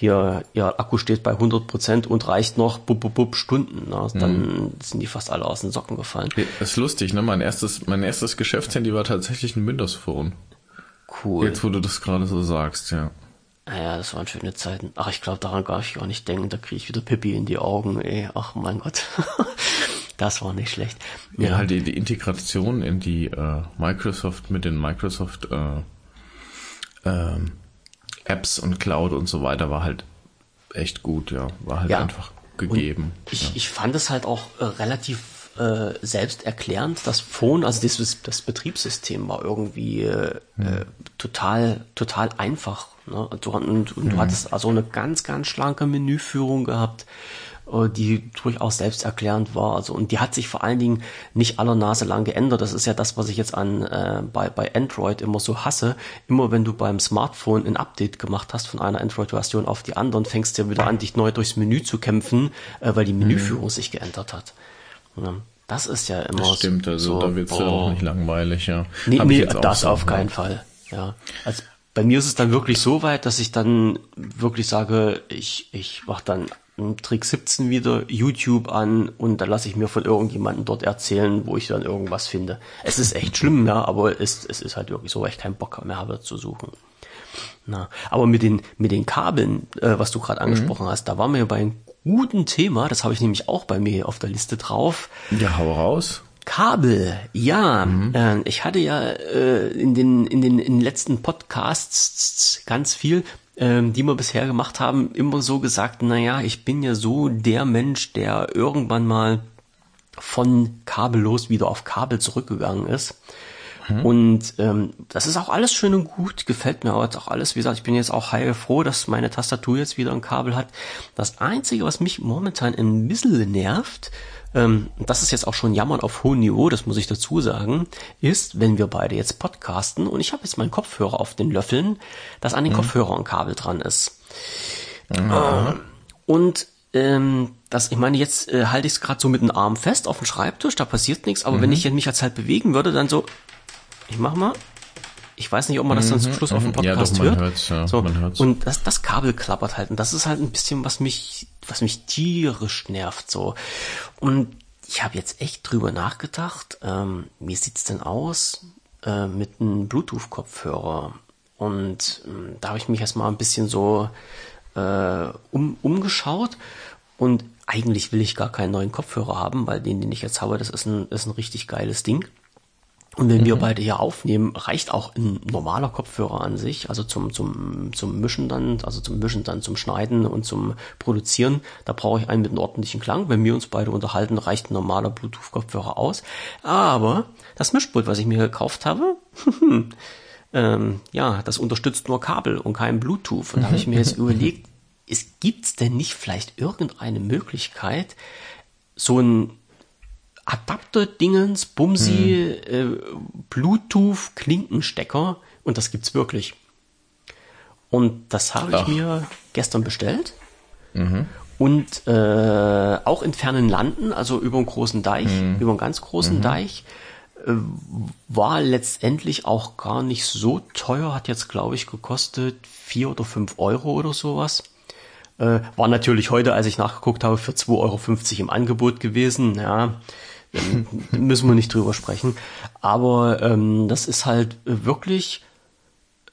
hier, ihr Akku steht bei 100 Prozent und reicht noch bub, bub, bub Stunden. Ne? Dann mhm. sind die fast alle aus den Socken gefallen. Das ist lustig, ne? Mein erstes, mein erstes Geschäftshandy war tatsächlich ein Windows Phone. Cool. Jetzt, wo du das gerade so sagst, ja. Naja, das waren schöne Zeiten. Ach, ich glaube, daran darf ich gar nicht denken. Da kriege ich wieder Pippi in die Augen, ey. Ach, mein Gott. das war nicht schlecht. Ja, ja halt die, die, Integration in die äh, Microsoft mit den Microsoft äh, ähm, Apps und Cloud und so weiter war halt echt gut, ja. War halt ja. einfach gegeben. ich, ja. ich fand es halt auch äh, relativ äh, selbsterklärend. Das Phone, also das, das Betriebssystem war irgendwie äh, hm. total, total einfach. Ne? Du, und, und hm. du hattest also eine ganz, ganz schlanke Menüführung gehabt. Äh, die durchaus selbsterklärend war. Also und die hat sich vor allen Dingen nicht aller Nase lang geändert. Das ist ja das, was ich jetzt an äh, bei bei Android immer so hasse. Immer wenn du beim Smartphone ein Update gemacht hast von einer Android-Version auf die anderen, fängst du ja wieder an, dich neu durchs Menü zu kämpfen, äh, weil die Menüführung mhm. sich geändert hat. Ja, das ist ja immer das stimmt, also so, da wird's oh. ja auch nicht langweilig, ja. Nee, nee das auf keinen Fall. Ja. Also bei mir ist es dann wirklich so weit, dass ich dann wirklich sage, ich, ich mach dann Trick 17 wieder YouTube an und da lasse ich mir von irgendjemandem dort erzählen, wo ich dann irgendwas finde. Es ist echt schlimm, ja, aber es, es ist halt wirklich so, weil ich keinen Bock mehr habe zu suchen. Na, aber mit den, mit den Kabeln, äh, was du gerade angesprochen mhm. hast, da waren wir bei einem guten Thema, das habe ich nämlich auch bei mir auf der Liste drauf. Ja, hau raus. Kabel, ja. Mhm. Äh, ich hatte ja äh, in, den, in, den, in den letzten Podcasts ganz viel ähm, die wir bisher gemacht haben, immer so gesagt, naja, ich bin ja so der Mensch, der irgendwann mal von kabellos wieder auf Kabel zurückgegangen ist. Und ähm, das ist auch alles schön und gut, gefällt mir auch alles. Wie gesagt, ich bin jetzt auch heilfroh, dass meine Tastatur jetzt wieder ein Kabel hat. Das Einzige, was mich momentan ein bisschen nervt, ähm, das ist jetzt auch schon Jammern auf hohem Niveau, das muss ich dazu sagen, ist, wenn wir beide jetzt podcasten und ich habe jetzt meinen Kopfhörer auf den Löffeln, dass an den mhm. Kopfhörer ein Kabel dran ist. Mhm. Äh, und ähm, das, ich meine, jetzt äh, halte ich es gerade so mit dem Arm fest auf dem Schreibtisch, da passiert nichts, aber mhm. wenn ich mich jetzt halt bewegen würde, dann so, ich mach mal. Ich weiß nicht, ob man das dann zum mhm, Schluss auf dem Podcast mhm. ja, doch, man hört. Hört's, ja, so. man hört's. Und das, das Kabel klappert halt. Und das ist halt ein bisschen, was mich, was mich tierisch nervt. So. Und ich habe jetzt echt drüber nachgedacht. Ähm, wie sieht's denn aus äh, mit einem Bluetooth-Kopfhörer? Und ähm, da habe ich mich erstmal ein bisschen so äh, um, umgeschaut. Und eigentlich will ich gar keinen neuen Kopfhörer haben, weil den, den ich jetzt habe, das ist ein, ist ein richtig geiles Ding. Und wenn mhm. wir beide hier aufnehmen, reicht auch ein normaler Kopfhörer an sich, also zum, zum, zum Mischen dann, also zum Mischen dann, zum Schneiden und zum Produzieren. Da brauche ich einen mit einem ordentlichen Klang. Wenn wir uns beide unterhalten, reicht ein normaler Bluetooth-Kopfhörer aus. Aber das Mischpult, was ich mir gekauft habe, ähm, ja, das unterstützt nur Kabel und kein Bluetooth. Und da habe ich mir jetzt überlegt, es gibt's denn nicht vielleicht irgendeine Möglichkeit, so ein Adapter-Dingens, Bumsi, hm. äh, Bluetooth-Klinkenstecker und das gibt's wirklich. Und das habe ich mir gestern bestellt. Mhm. Und äh, auch in fernen Landen, also über einen großen Deich, mhm. über einen ganz großen mhm. Deich, äh, war letztendlich auch gar nicht so teuer, hat jetzt, glaube ich, gekostet vier oder fünf Euro oder sowas. Äh, war natürlich heute, als ich nachgeguckt habe, für 2,50 Euro im Angebot gewesen. Ja, müssen wir nicht drüber sprechen. Aber ähm, das ist halt wirklich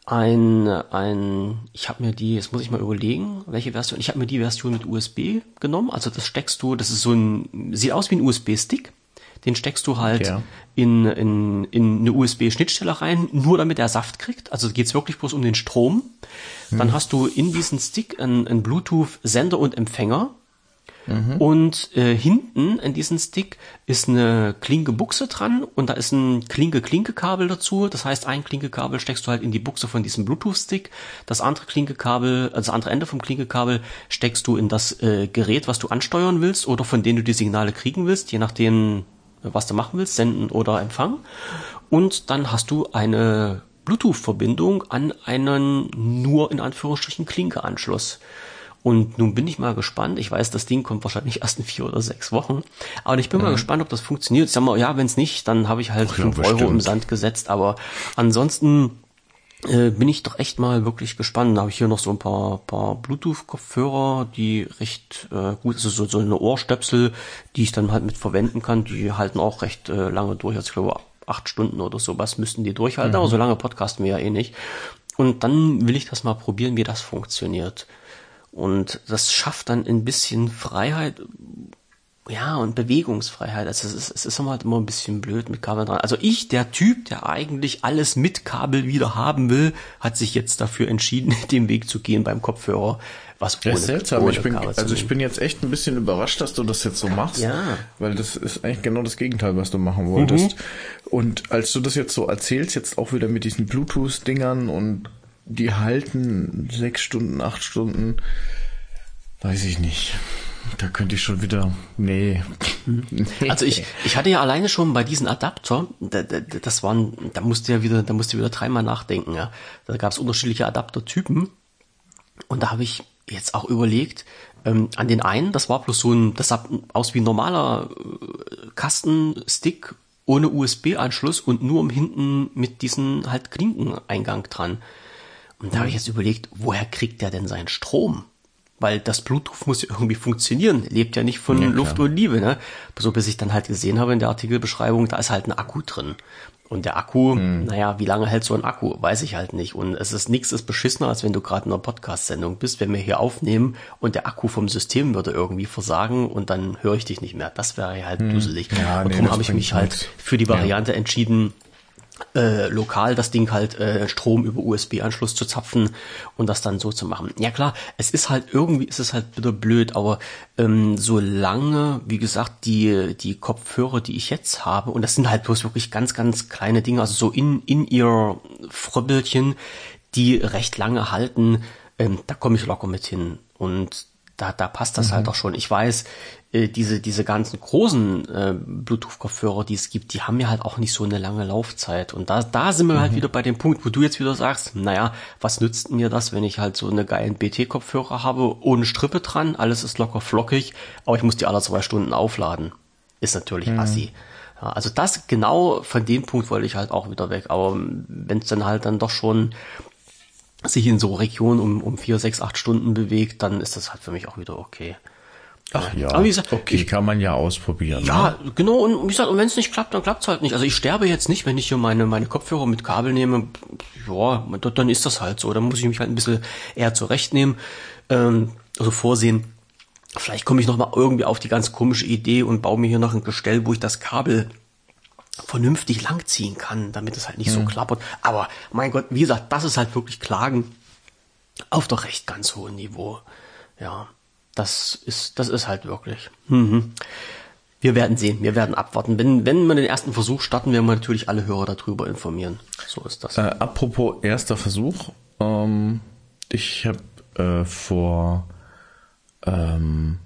ein, ein ich habe mir die, jetzt muss ich mal überlegen, welche Version, ich habe mir die Version mit USB genommen, also das steckst du, das ist so ein, sieht aus wie ein USB-Stick, den steckst du halt ja. in, in, in eine USB-Schnittstelle rein, nur damit er Saft kriegt, also geht's wirklich bloß um den Strom. Hm. Dann hast du in diesen Stick einen, einen Bluetooth-Sender und Empfänger, Mhm. Und äh, hinten in diesem Stick ist eine Klinke-Buchse dran und da ist ein Klinke-Klinke-Kabel dazu. Das heißt, ein Klinke-Kabel steckst du halt in die Buchse von diesem Bluetooth-Stick. Das andere Klinke-Kabel, also das andere Ende vom Klinke-Kabel steckst du in das äh, Gerät, was du ansteuern willst oder von dem du die Signale kriegen willst, je nachdem, was du machen willst, senden oder empfangen. Und dann hast du eine Bluetooth-Verbindung an einen nur in Anführungsstrichen Klinke-Anschluss. Und nun bin ich mal gespannt. Ich weiß, das Ding kommt wahrscheinlich erst in vier oder sechs Wochen. Aber ich bin mhm. mal gespannt, ob das funktioniert. Ich sag mal, ja, wenn es nicht, dann habe ich halt Ach, fünf ja, Euro im Sand gesetzt. Aber ansonsten äh, bin ich doch echt mal wirklich gespannt. Da habe ich hier noch so ein paar, paar Bluetooth-Kopfhörer, die recht äh, gut, also so, so eine Ohrstöpsel, die ich dann halt mit verwenden kann. Die halten auch recht äh, lange durch. Also ich glaube, acht Stunden oder sowas müssten die durchhalten. Mhm. Aber so lange podcasten wir ja eh nicht. Und dann will ich das mal probieren, wie das funktioniert. Und das schafft dann ein bisschen Freiheit, ja, und Bewegungsfreiheit. Also es ist, es ist halt immer ein bisschen blöd mit Kabel dran. Also ich, der Typ, der eigentlich alles mit Kabel wieder haben will, hat sich jetzt dafür entschieden, den Weg zu gehen beim Kopfhörer. Was ohne, ja, seltsam. Ohne ich bin, also ich bin jetzt echt ein bisschen überrascht, dass du das jetzt so machst. Ja. Weil das ist eigentlich genau das Gegenteil, was du machen wolltest. Mhm. Und als du das jetzt so erzählst, jetzt auch wieder mit diesen Bluetooth-Dingern und die halten sechs Stunden, acht Stunden, weiß ich nicht. Da könnte ich schon wieder, nee. Also ich, ich hatte ja alleine schon bei diesen Adapter, das waren, da musste ja wieder, da musste wieder dreimal nachdenken, ja. Da gab es unterschiedliche Adaptertypen. Und da habe ich jetzt auch überlegt, ähm, an den einen, das war bloß so ein, das sah aus wie ein normaler äh, Kastenstick ohne USB-Anschluss und nur um hinten mit diesem halt Klinkeneingang dran. Und da habe ich jetzt überlegt, woher kriegt der denn seinen Strom? Weil das Bluetooth muss ja irgendwie funktionieren, lebt ja nicht von ja, Luft und Liebe, ne? So bis ich dann halt gesehen habe in der Artikelbeschreibung, da ist halt ein Akku drin. Und der Akku, hm. naja, wie lange hält so ein Akku? Weiß ich halt nicht. Und es ist nichts ist beschissener, als wenn du gerade in einer Podcast-Sendung bist, wenn wir hier aufnehmen und der Akku vom System würde irgendwie versagen und dann höre ich dich nicht mehr. Das wäre halt hm. duselig. Ja, und nee, darum habe ich mich halt für die Variante ja. entschieden, äh, lokal das Ding halt äh, Strom über USB-Anschluss zu zapfen und das dann so zu machen. Ja klar, es ist halt irgendwie ist es halt bitter blöd, aber ähm, solange, wie gesagt, die die Kopfhörer, die ich jetzt habe, und das sind halt bloß wirklich ganz ganz kleine Dinge, also so in in ihr Fröbbelchen, die recht lange halten, ähm, da komme ich locker mit hin und da, da passt das halt mhm. halt auch schon. Ich weiß, äh, diese, diese ganzen großen äh, Bluetooth-Kopfhörer, die es gibt, die haben ja halt auch nicht so eine lange Laufzeit. Und da, da sind wir halt mhm. halt wieder bei dem Punkt, wo du jetzt wieder sagst, naja, was nützt mir das, wenn ich halt so eine geilen BT-Kopfhörer habe, ohne Strippe dran, alles ist locker flockig, aber ich muss die alle zwei Stunden aufladen. Ist natürlich mhm. assi. Ja, also das genau von dem Punkt wollte ich halt auch wieder weg. Aber wenn es dann halt dann doch schon sich in so Regionen um, um vier, sechs, acht Stunden bewegt, dann ist das halt für mich auch wieder okay. Ach ja, aber wie gesagt, okay, ich, kann man ja ausprobieren. Ja, ne? genau, und wie gesagt, und wenn es nicht klappt, dann klappt's halt nicht. Also ich sterbe jetzt nicht, wenn ich hier meine, meine Kopfhörer mit Kabel nehme, ja, dann ist das halt so. Da muss ich mich halt ein bisschen eher zurechtnehmen, ähm, also vorsehen. Vielleicht komme ich noch mal irgendwie auf die ganz komische Idee und baue mir hier noch ein Gestell, wo ich das Kabel vernünftig langziehen kann, damit es halt nicht mhm. so klappert. Aber mein Gott, wie gesagt, das ist halt wirklich Klagen auf doch recht ganz hohem Niveau. Ja, das ist, das ist halt wirklich. Mhm. Wir werden sehen, wir werden abwarten. Wenn, wenn wir den ersten Versuch starten, werden wir natürlich alle Hörer darüber informieren. So ist das. Äh, apropos erster Versuch, ähm, ich habe äh, vor ähm,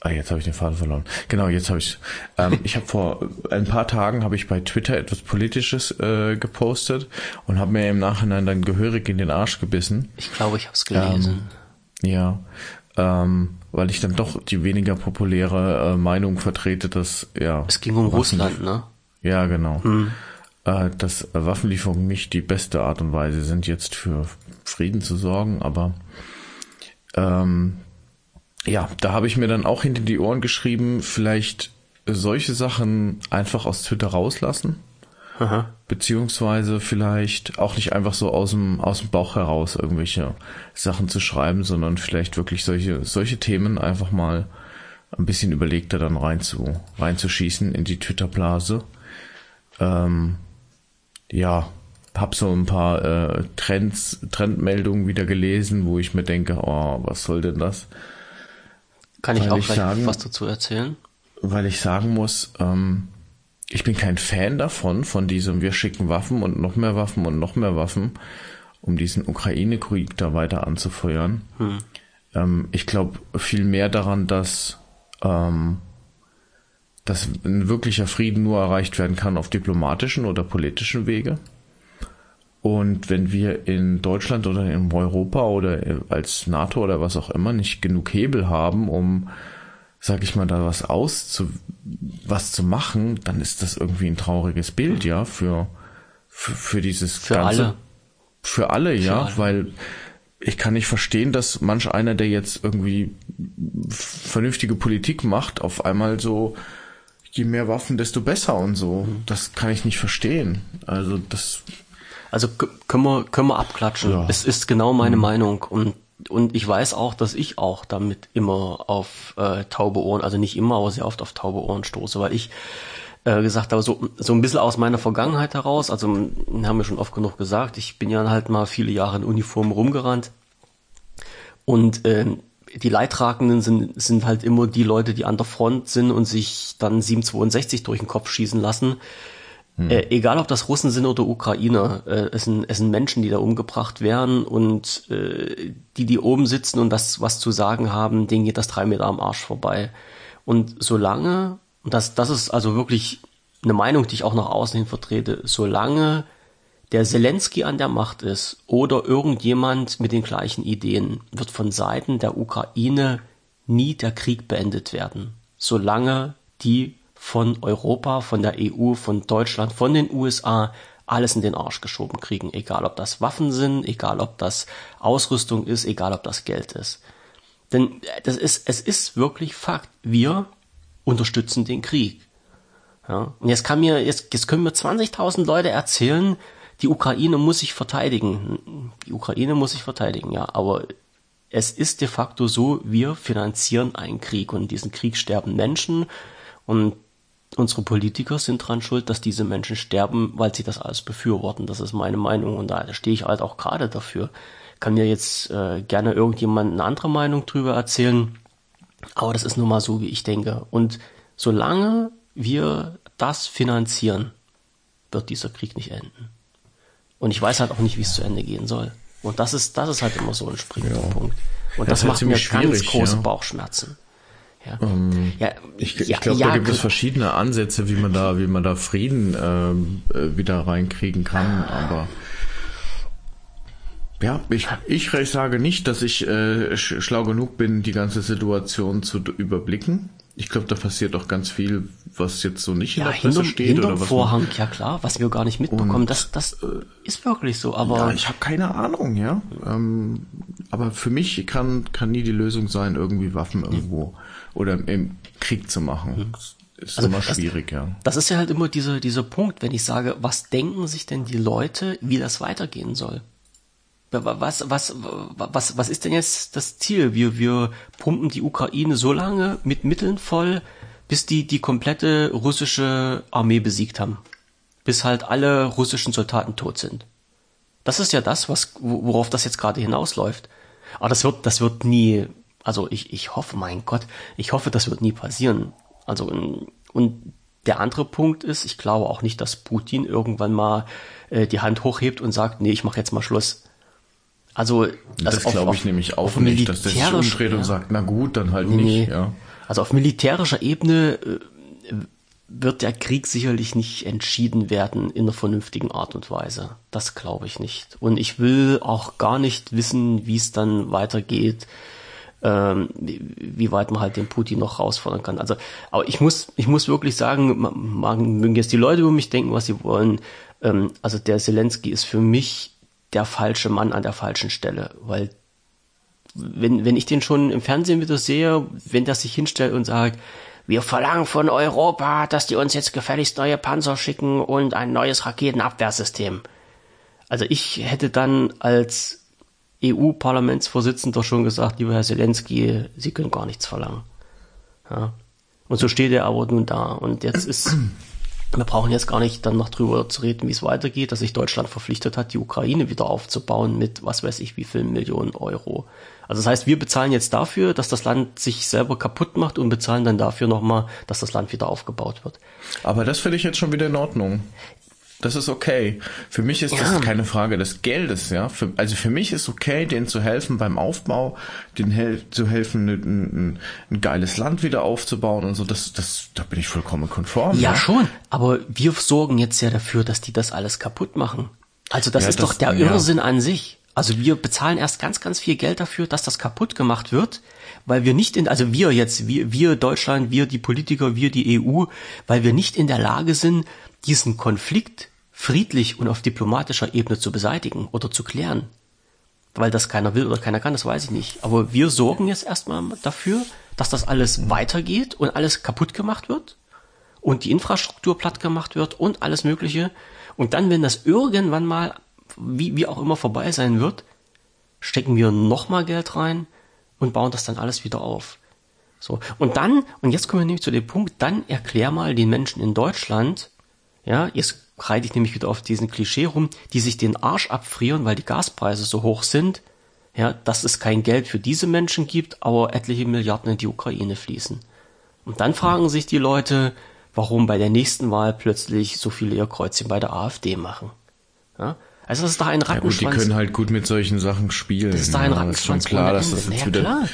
Ah, jetzt habe ich den Faden verloren. Genau, jetzt habe ich. Ähm, ich habe vor ein paar Tagen habe ich bei Twitter etwas Politisches äh, gepostet und habe mir im Nachhinein dann gehörig in den Arsch gebissen. Ich glaube, ich habe es gelesen. Ähm, ja, ähm, weil ich dann doch die weniger populäre äh, Meinung vertrete, dass ja. Es ging um Russland, ne? Ja, genau. Hm. Äh, dass Waffenlieferungen nicht die beste Art und Weise sind, jetzt für Frieden zu sorgen, aber ähm, ja, da habe ich mir dann auch hinter die Ohren geschrieben, vielleicht solche Sachen einfach aus Twitter rauslassen. Aha. Beziehungsweise vielleicht auch nicht einfach so aus dem, aus dem Bauch heraus irgendwelche Sachen zu schreiben, sondern vielleicht wirklich solche, solche Themen einfach mal ein bisschen überlegter dann rein zu, reinzuschießen in die Twitter-Blase. Ähm, ja, hab so ein paar äh, Trends, Trendmeldungen wieder gelesen, wo ich mir denke, oh, was soll denn das? Kann ich auch ich sagen, was dazu erzählen? Weil ich sagen muss, ähm, ich bin kein Fan davon, von diesem wir schicken Waffen und noch mehr Waffen und noch mehr Waffen, um diesen Ukraine-Krieg da weiter anzufeuern. Hm. Ähm, ich glaube viel mehr daran, dass, ähm, dass ein wirklicher Frieden nur erreicht werden kann auf diplomatischen oder politischen Wege. Und wenn wir in Deutschland oder in Europa oder als NATO oder was auch immer nicht genug Hebel haben, um, sag ich mal, da was auszu, was zu machen, dann ist das irgendwie ein trauriges Bild, ja, für, für, für dieses für ganze, alle. für alle, für ja, alle. weil ich kann nicht verstehen, dass manch einer, der jetzt irgendwie vernünftige Politik macht, auf einmal so, je mehr Waffen, desto besser und so. Mhm. Das kann ich nicht verstehen. Also das also können wir, können wir abklatschen. Ja. Es ist genau meine mhm. Meinung und und ich weiß auch, dass ich auch damit immer auf äh, taube Ohren, also nicht immer, aber sehr oft auf taube Ohren stoße, weil ich äh, gesagt habe, so, so ein bisschen aus meiner Vergangenheit heraus, also haben wir schon oft genug gesagt, ich bin ja halt mal viele Jahre in Uniform rumgerannt. Und äh, die Leidtragenden sind, sind halt immer die Leute, die an der Front sind und sich dann 762 durch den Kopf schießen lassen hm. Äh, egal, ob das Russen sind oder Ukrainer, äh, es, sind, es sind Menschen, die da umgebracht werden und äh, die, die oben sitzen und das was zu sagen haben, denen geht das drei Meter am Arsch vorbei. Und solange, und das, das ist also wirklich eine Meinung, die ich auch nach außen hin vertrete, solange der Zelensky an der Macht ist oder irgendjemand mit den gleichen Ideen, wird von Seiten der Ukraine nie der Krieg beendet werden. Solange die von Europa, von der EU, von Deutschland, von den USA alles in den Arsch geschoben kriegen, egal ob das Waffen sind, egal ob das Ausrüstung ist, egal ob das Geld ist. Denn äh, das ist, es ist wirklich Fakt. Wir unterstützen den Krieg. Ja? Und jetzt kann mir, jetzt, jetzt können mir 20.000 Leute erzählen, die Ukraine muss sich verteidigen. Die Ukraine muss sich verteidigen, ja, aber es ist de facto so, wir finanzieren einen Krieg und in diesem Krieg sterben Menschen und unsere Politiker sind dran schuld, dass diese Menschen sterben, weil sie das alles befürworten. Das ist meine Meinung und da stehe ich halt auch gerade dafür. Kann mir jetzt äh, gerne irgendjemand eine andere Meinung drüber erzählen, aber das ist nun mal so, wie ich denke. Und solange wir das finanzieren, wird dieser Krieg nicht enden. Und ich weiß halt auch nicht, wie es zu Ende gehen soll. Und das ist, das ist halt immer so ein springender ja. Punkt. Und das, das macht mir ganz große ja. Bauchschmerzen. Ja. Ähm, ja, ich, ich glaube, ja, da gibt es verschiedene Ansätze, wie man da, wie man da Frieden ähm, äh, wieder reinkriegen kann, aber ja, ich, ich sage nicht, dass ich äh, schlau genug bin, die ganze Situation zu überblicken. Ich glaube, da passiert auch ganz viel, was jetzt so nicht in ja, der Presse hinterm, steht. Hinterm oder was Vorhang, man, ja klar, was wir gar nicht mitbekommen. Und, das, das ist wirklich so. Aber ja, ich habe keine Ahnung, ja. Ähm, aber für mich kann kann nie die Lösung sein, irgendwie Waffen irgendwo oder im Krieg zu machen. Hm. Ist also immer schwierig, das, ja. Das ist ja halt immer dieser dieser Punkt, wenn ich sage, was denken sich denn die Leute, wie das weitergehen soll? Was, was, was, was ist denn jetzt das Ziel? Wir, wir pumpen die Ukraine so lange mit Mitteln voll, bis die die komplette russische Armee besiegt haben. Bis halt alle russischen Soldaten tot sind. Das ist ja das, was, worauf das jetzt gerade hinausläuft. Aber das wird, das wird nie, also ich, ich hoffe, mein Gott, ich hoffe, das wird nie passieren. Also, und der andere Punkt ist, ich glaube auch nicht, dass Putin irgendwann mal äh, die Hand hochhebt und sagt, nee, ich mache jetzt mal Schluss. Also das glaube ich auf, nämlich auch nicht, dass der sich umdreht ja. und sagt, na gut, dann halt nee, nicht. Ja. Also auf militärischer Ebene äh, wird der Krieg sicherlich nicht entschieden werden in einer vernünftigen Art und Weise. Das glaube ich nicht. Und ich will auch gar nicht wissen, wie es dann weitergeht, ähm, wie, weit man halt den Putin noch herausfordern kann. Also, aber ich muss, ich muss wirklich sagen, man, mögen jetzt die Leute über mich denken, was sie wollen. Ähm, also der Zelensky ist für mich der falsche Mann an der falschen Stelle, weil wenn, wenn ich den schon im Fernsehen wieder sehe, wenn der sich hinstellt und sagt, wir verlangen von Europa, dass die uns jetzt gefälligst neue Panzer schicken und ein neues Raketenabwehrsystem. Also ich hätte dann als EU-Parlamentsvorsitzender schon gesagt, lieber Herr Zelensky, Sie können gar nichts verlangen. Ja. Und so steht er aber nun da. Und jetzt ist wir brauchen jetzt gar nicht dann noch drüber zu reden, wie es weitergeht, dass sich Deutschland verpflichtet hat, die Ukraine wieder aufzubauen mit was weiß ich wie vielen Millionen Euro. Also das heißt, wir bezahlen jetzt dafür, dass das Land sich selber kaputt macht und bezahlen dann dafür nochmal, dass das Land wieder aufgebaut wird. Aber das finde ich jetzt schon wieder in Ordnung. Das ist okay. Für mich ist ja. das keine Frage des Geldes, ja. Für, also für mich ist okay, denen zu helfen beim Aufbau, denen hel zu helfen, ein, ein, geiles Land wieder aufzubauen und so. Das, das, da bin ich vollkommen konform. Ja, ja, schon. Aber wir sorgen jetzt ja dafür, dass die das alles kaputt machen. Also das ja, ist das, doch der Irrsinn an sich. Also wir bezahlen erst ganz, ganz viel Geld dafür, dass das kaputt gemacht wird, weil wir nicht in, also wir jetzt, wir, wir Deutschland, wir die Politiker, wir die EU, weil wir nicht in der Lage sind, diesen Konflikt friedlich und auf diplomatischer Ebene zu beseitigen oder zu klären. Weil das keiner will oder keiner kann, das weiß ich nicht. Aber wir sorgen jetzt erstmal dafür, dass das alles weitergeht und alles kaputt gemacht wird und die Infrastruktur platt gemacht wird und alles Mögliche. Und dann, wenn das irgendwann mal, wie, wie auch immer vorbei sein wird, stecken wir nochmal Geld rein und bauen das dann alles wieder auf. So. Und dann, und jetzt kommen wir nämlich zu dem Punkt, dann erklär mal den Menschen in Deutschland, ja, jetzt reite ich nämlich wieder auf diesen Klischee rum, die sich den Arsch abfrieren, weil die Gaspreise so hoch sind, ja, dass es kein Geld für diese Menschen gibt, aber etliche Milliarden in die Ukraine fließen. Und dann fragen sich die Leute, warum bei der nächsten Wahl plötzlich so viele ihr Kreuzchen bei der AfD machen. Ja? Also das ist doch ein Rattenschwanz. Ja gut, die können halt gut mit solchen Sachen spielen. Das ist doch ein ja, Rattenschwanz. Ist schon klar, dass das jetzt ja, wieder klar.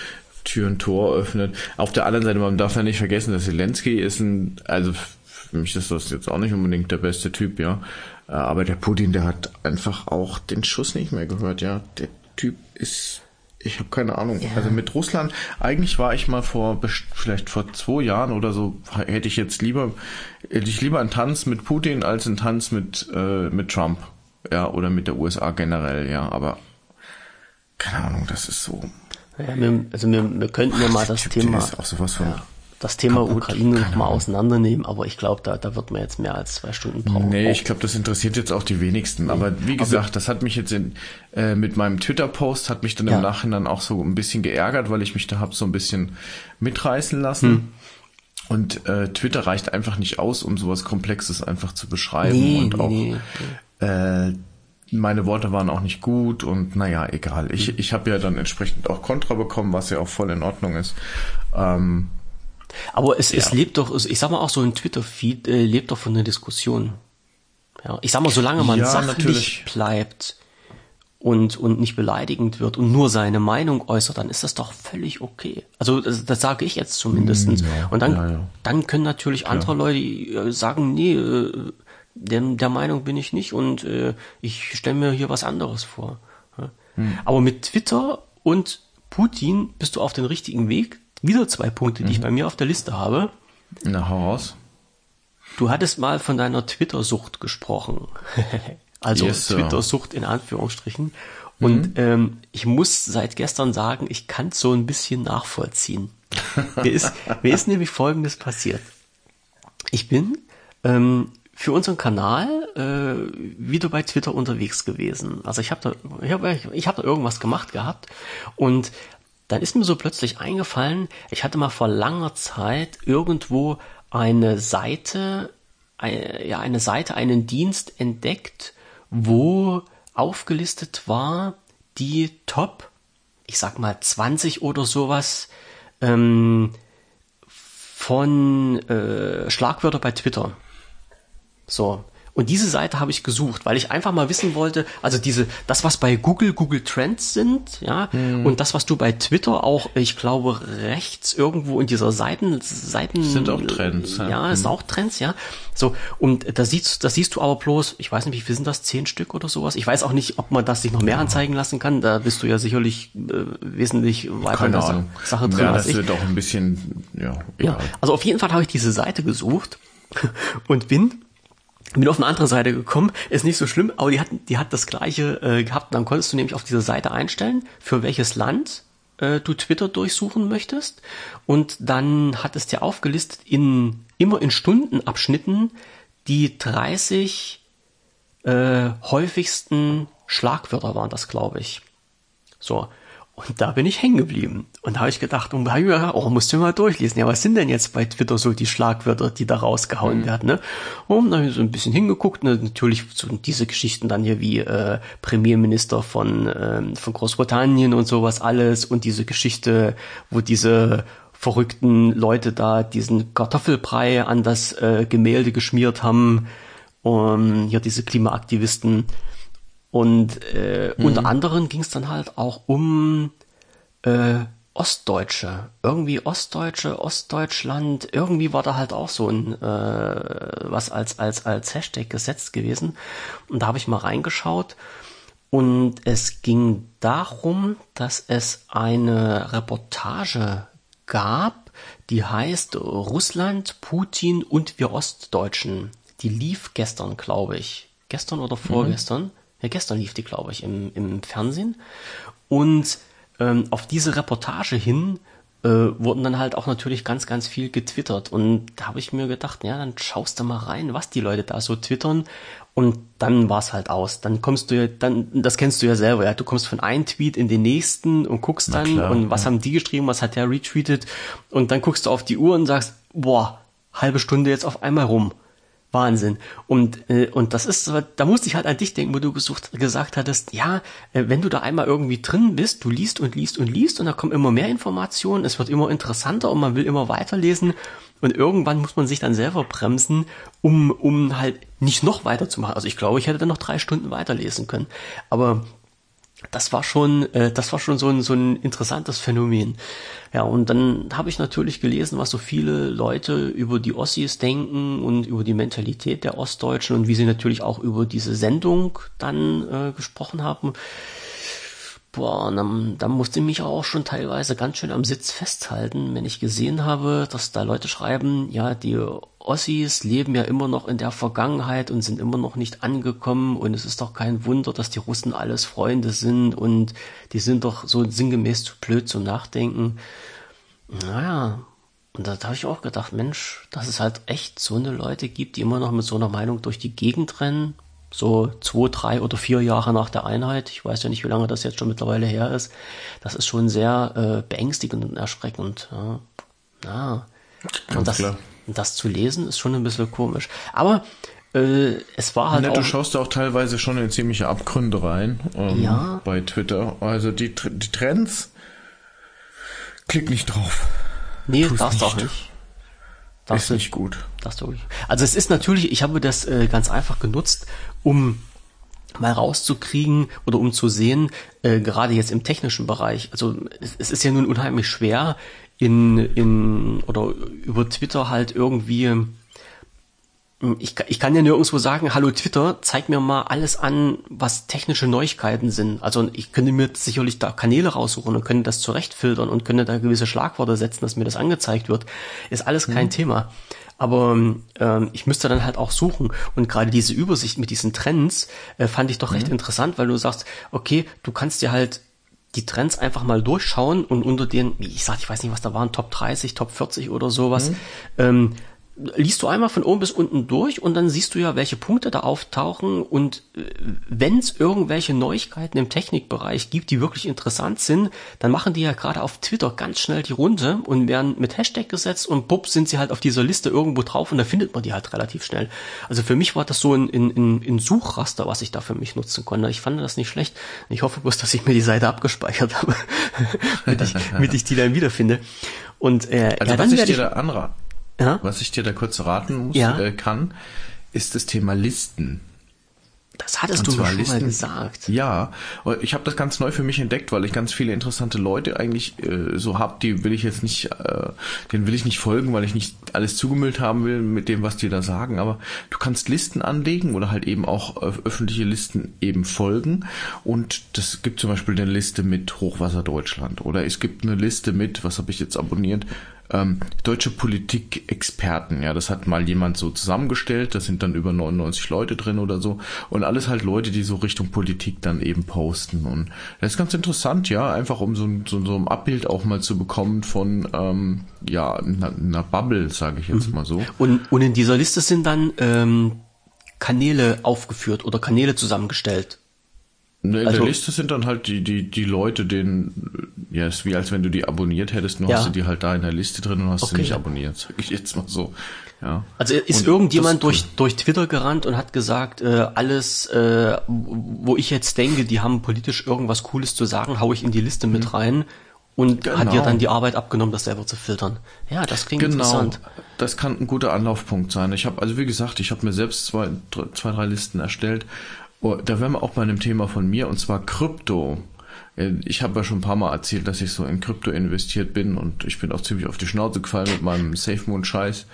Tür und Tor öffnet. Auf der anderen Seite, man darf ja nicht vergessen, dass Zelensky ist ein, also für mich ist das jetzt auch nicht unbedingt der beste Typ, ja. Aber der Putin, der hat einfach auch den Schuss nicht mehr gehört, ja. Der Typ ist, ich habe keine Ahnung. Ja. Also mit Russland, eigentlich war ich mal vor, vielleicht vor zwei Jahren oder so, hätte ich jetzt lieber, hätte ich lieber einen Tanz mit Putin als einen Tanz mit, äh, mit Trump, ja, oder mit der USA generell, ja. Aber keine Ahnung, das ist so. Ja, wir, also wir, wir könnten ja mal das Thema. Auch sowas von ja das Thema kaputt, Ukraine noch mal auseinandernehmen, aber ich glaube, da, da wird man jetzt mehr als zwei Stunden brauchen. Nee, ich glaube, das interessiert jetzt auch die wenigsten. Aber wie gesagt, aber, das hat mich jetzt in, äh, mit meinem Twitter-Post hat mich dann ja. im Nachhinein auch so ein bisschen geärgert, weil ich mich da hab so ein bisschen mitreißen lassen. Hm. Und äh, Twitter reicht einfach nicht aus, um sowas Komplexes einfach zu beschreiben. Nee, und auch nee. Äh, meine Worte waren auch nicht gut und naja, egal. Ich, ich habe ja dann entsprechend auch Kontra bekommen, was ja auch voll in Ordnung ist. Ähm, Aber es, es lebt doch, ich sag mal auch so ein Twitter-Feed äh, lebt doch von der Diskussion. Ja, ich sag mal, solange man Ja, sachlich natürlich. bleibt und, und nicht beleidigend wird und nur seine Meinung äußert, dann ist das doch völlig okay. Also das, das sage ich jetzt zumindestens. Mm, ja, und dann, ja, ja. dann können natürlich andere Leute äh, sagen, nee, äh, der, der Meinung bin ich nicht und äh, ich stelle mir hier was anderes vor. Ja. Hm. Aber mit Twitter und Putin bist du auf den richtigen Weg. Wieder zwei Punkte, die Mhm. ich bei mir auf der Liste habe. na, hau raus. Du hattest mal von deiner Twitter-Sucht gesprochen. also Yes. Mhm. Twitter-Sucht in Anführungsstrichen. Und ähm, ich muss seit gestern sagen, ich kann es so ein bisschen nachvollziehen. mir, ist, mir ist nämlich Folgendes passiert. Ich bin ähm, für unseren Kanal äh, wieder bei Twitter unterwegs gewesen. Also ich habe da, ich hab, ich hab da irgendwas gemacht gehabt und dann ist mir so plötzlich eingefallen, ich hatte mal vor langer Zeit irgendwo eine Seite, eine, ja, eine Seite, einen Dienst entdeckt, wo aufgelistet war, die Top, ich sag mal 20 oder sowas, ähm, von äh, Schlagwörter bei Twitter. So. Und diese Seite habe ich gesucht, weil ich einfach mal wissen wollte, also diese, das, was bei Google, Google Trends sind, ja, und das, was du bei Twitter auch, ich glaube, rechts irgendwo in dieser Seiten, Seiten. Sind auch Trends, ja. Ja, ist auch Trends, ja. So, und da siehst, da siehst du aber bloß, ich weiß nicht, wie viel sind das, zehn Stück oder sowas? Ich weiß auch nicht, ob man das sich noch mehr anzeigen lassen kann. Da bist du ja sicherlich äh, wesentlich weiter in der Ahnung. Sache drin ja, das wird auch ein bisschen, ja, Ja, egal. also auf jeden Fall habe ich diese Seite gesucht und bin bin auf eine andere Seite gekommen. Ist nicht so schlimm, aber die hat, die hat das gleiche äh, gehabt. Und dann konntest du nämlich auf dieser Seite einstellen, für welches Land äh, du Twitter durchsuchen möchtest. Und dann hat es dir aufgelistet in immer in Stundenabschnitten die 30 äh, häufigsten Schlagwörter waren das, glaube ich. So. Und da bin ich hängen geblieben. Und da habe ich gedacht, und da hab ich mir gedacht, oh, musst du mal durchlesen. Ja, was sind denn jetzt bei Twitter so die Schlagwörter, die da rausgehauen werden, ne? Und dann habe ich so ein bisschen hingeguckt, ne? natürlich so diese Geschichten dann hier wie äh, Premierminister von, ähm, von Großbritannien und sowas alles und diese Geschichte, wo diese verrückten Leute da diesen Kartoffelbrei an das äh, Gemälde geschmiert haben. Und hier diese Klimaaktivisten. Und äh, unter anderem ging es dann halt auch um äh, Ostdeutsche. Irgendwie Ostdeutsche, Ostdeutschland, irgendwie war da halt auch so ein äh, was als, als, als Hashtag gesetzt gewesen. Und da habe ich mal reingeschaut. Und es ging darum, dass es eine Reportage gab, die heißt Russland, Putin und wir Ostdeutschen. Die lief gestern, glaube ich. Gestern oder vorgestern? Ja, gestern lief die, glaube ich, im, im Fernsehen. Und ähm, auf diese Reportage hin äh, wurden dann halt auch natürlich ganz, ganz viel getwittert. Und da habe ich mir gedacht, ja, dann schaust du mal rein, was die Leute da so twittern. Und dann war's halt aus. Dann kommst du ja, dann, das kennst du ja selber, ja. Du kommst von einem Tweet in den nächsten und guckst dann, klar, und was haben die geschrieben, was hat der retweetet. Und dann guckst du auf die Uhr und sagst, boah, halbe Stunde jetzt auf einmal rum. Wahnsinn. Und, äh, und das ist, da musste ich halt an dich denken, wo du gesucht, gesagt hattest, ja, äh, wenn du da einmal irgendwie drin bist, du liest und liest und liest und da kommen immer mehr Informationen, es wird immer interessanter und man will immer weiterlesen und irgendwann muss man sich dann selber bremsen, um, um halt nicht noch weiterzumachen. Also ich glaube, ich hätte dann noch drei Stunden weiterlesen können. Aber das war schon, äh, das war schon so ein, so ein interessantes Phänomen. Ja, und dann habe ich natürlich gelesen, was so viele Leute über die Ossis denken und über die Mentalität der Ostdeutschen und wie sie natürlich auch über diese Sendung dann äh, gesprochen haben. Boah, dann, dann musste ich mich auch schon teilweise ganz schön am Sitz festhalten, wenn ich gesehen habe, dass da Leute schreiben, ja, die Ossis leben ja immer noch in der Vergangenheit und sind immer noch nicht angekommen und es ist doch kein Wunder, dass die Russen alles Freunde sind und die sind doch so sinngemäß zu blöd zum Nachdenken. Naja, und da habe ich auch gedacht, Mensch, dass es halt echt so eine Leute gibt, die immer noch mit so einer Meinung durch die Gegend rennen. So zwei, drei oder vier Jahre nach der Einheit. Ich weiß ja nicht, wie lange das jetzt schon mittlerweile her ist. Das ist schon sehr äh, beängstigend und erschreckend. Ja. ja. Ganz und das, klar. Das zu lesen ist schon ein bisschen komisch. Aber äh, es war halt. Ja, auch, du schaust auch teilweise schon in ziemliche Abgründe rein ähm, ja. bei Twitter. Also die, die Trends, klick nicht drauf. Nee, Tu's darfst du auch nicht. Das ist nicht gut. Das du, also es ist natürlich, ich habe das äh, ganz einfach genutzt, um mal rauszukriegen oder um zu sehen, äh, gerade jetzt im technischen Bereich. Also es, es ist ja nun unheimlich schwer in, in oder über Twitter halt irgendwie ich, ich kann ja nirgendwo sagen, hallo Twitter, zeig mir mal alles an, was technische Neuigkeiten sind. Also ich könnte mir sicherlich da Kanäle raussuchen und könnte das zurechtfiltern und könnte da gewisse Schlagworte setzen, dass mir das angezeigt wird. Ist alles kein mhm. Thema. Aber ähm, ich müsste dann halt auch suchen. Und gerade diese Übersicht mit diesen Trends äh, fand ich doch mhm. recht interessant, weil du sagst, okay, du kannst dir halt die Trends einfach mal durchschauen und unter den, wie ich sag, ich weiß nicht, was da waren, Top 30, Top 40 oder sowas, mhm. ähm, liest du einmal von oben bis unten durch und dann siehst du ja, welche Punkte da auftauchen und äh, wenn es irgendwelche Neuigkeiten im Technikbereich gibt, die wirklich interessant sind, dann machen die ja gerade auf Twitter ganz schnell die Runde und werden mit Hashtag gesetzt und bupp sind sie halt auf dieser Liste irgendwo drauf und da findet man die halt relativ schnell. Also für mich war das so ein, ein, ein Suchraster, was ich da für mich nutzen konnte. Ich fand das nicht schlecht. Ich hoffe bloß, dass ich mir die Seite abgespeichert habe, damit, ich, damit ich die dann wiederfinde. Und äh, also ja, dann was ich dir da anraten ja? Was ich dir da kurz raten muss, ja? äh, kann, ist das Thema Listen. Das hattest Und du mir schon Listen, mal gesagt. Ja, ich habe das ganz neu für mich entdeckt, weil ich ganz viele interessante Leute eigentlich äh, so hab, die will ich jetzt nicht, äh, denen will ich nicht folgen, weil ich nicht alles zugemüllt haben will mit dem, was die da sagen. Aber du kannst Listen anlegen oder halt eben auch äh, öffentliche Listen eben folgen. Und das gibt zum Beispiel eine Liste mit Hochwasser Deutschland oder es gibt eine Liste mit, was habe ich jetzt abonniert, ähm, deutsche Politikexperten. Ja, das hat mal jemand so zusammengestellt. Da sind dann über 99 Leute drin oder so. Und alles halt Leute, die so Richtung Politik dann eben posten. Und das ist ganz interessant, ja, einfach um so, so, so ein Abbild auch mal zu bekommen von, ähm, ja, einer, einer Bubble, sage ich jetzt mhm. mal so. Und, und in dieser Liste sind dann ähm, Kanäle aufgeführt oder Kanäle zusammengestellt. Ne, in also, der Liste sind dann halt die, die, die Leute, denen, ja, ist wie als wenn du die abonniert hättest, nur ja. hast du die halt da in der Liste drin und hast okay. sie nicht abonniert, sag ich jetzt mal so. Ja. Also ist und irgendjemand durch, durch Twitter gerannt und hat gesagt, äh, alles, äh, wo ich jetzt denke, die haben politisch irgendwas Cooles zu sagen, hau ich in die Liste mit mhm. rein und genau. hat dir dann die Arbeit abgenommen, das selber zu filtern. Ja, das klingt genau. interessant. Das kann ein guter Anlaufpunkt sein. Ich habe, also wie gesagt, ich habe mir selbst zwei, zwei, drei Listen erstellt Oh, da wären wir auch bei einem Thema von mir, und zwar Krypto. Äh, ich habe ja schon ein paar Mal erzählt, dass ich so in Krypto investiert bin und ich bin auch ziemlich auf die Schnauze gefallen mit meinem SafeMoon-Scheiß.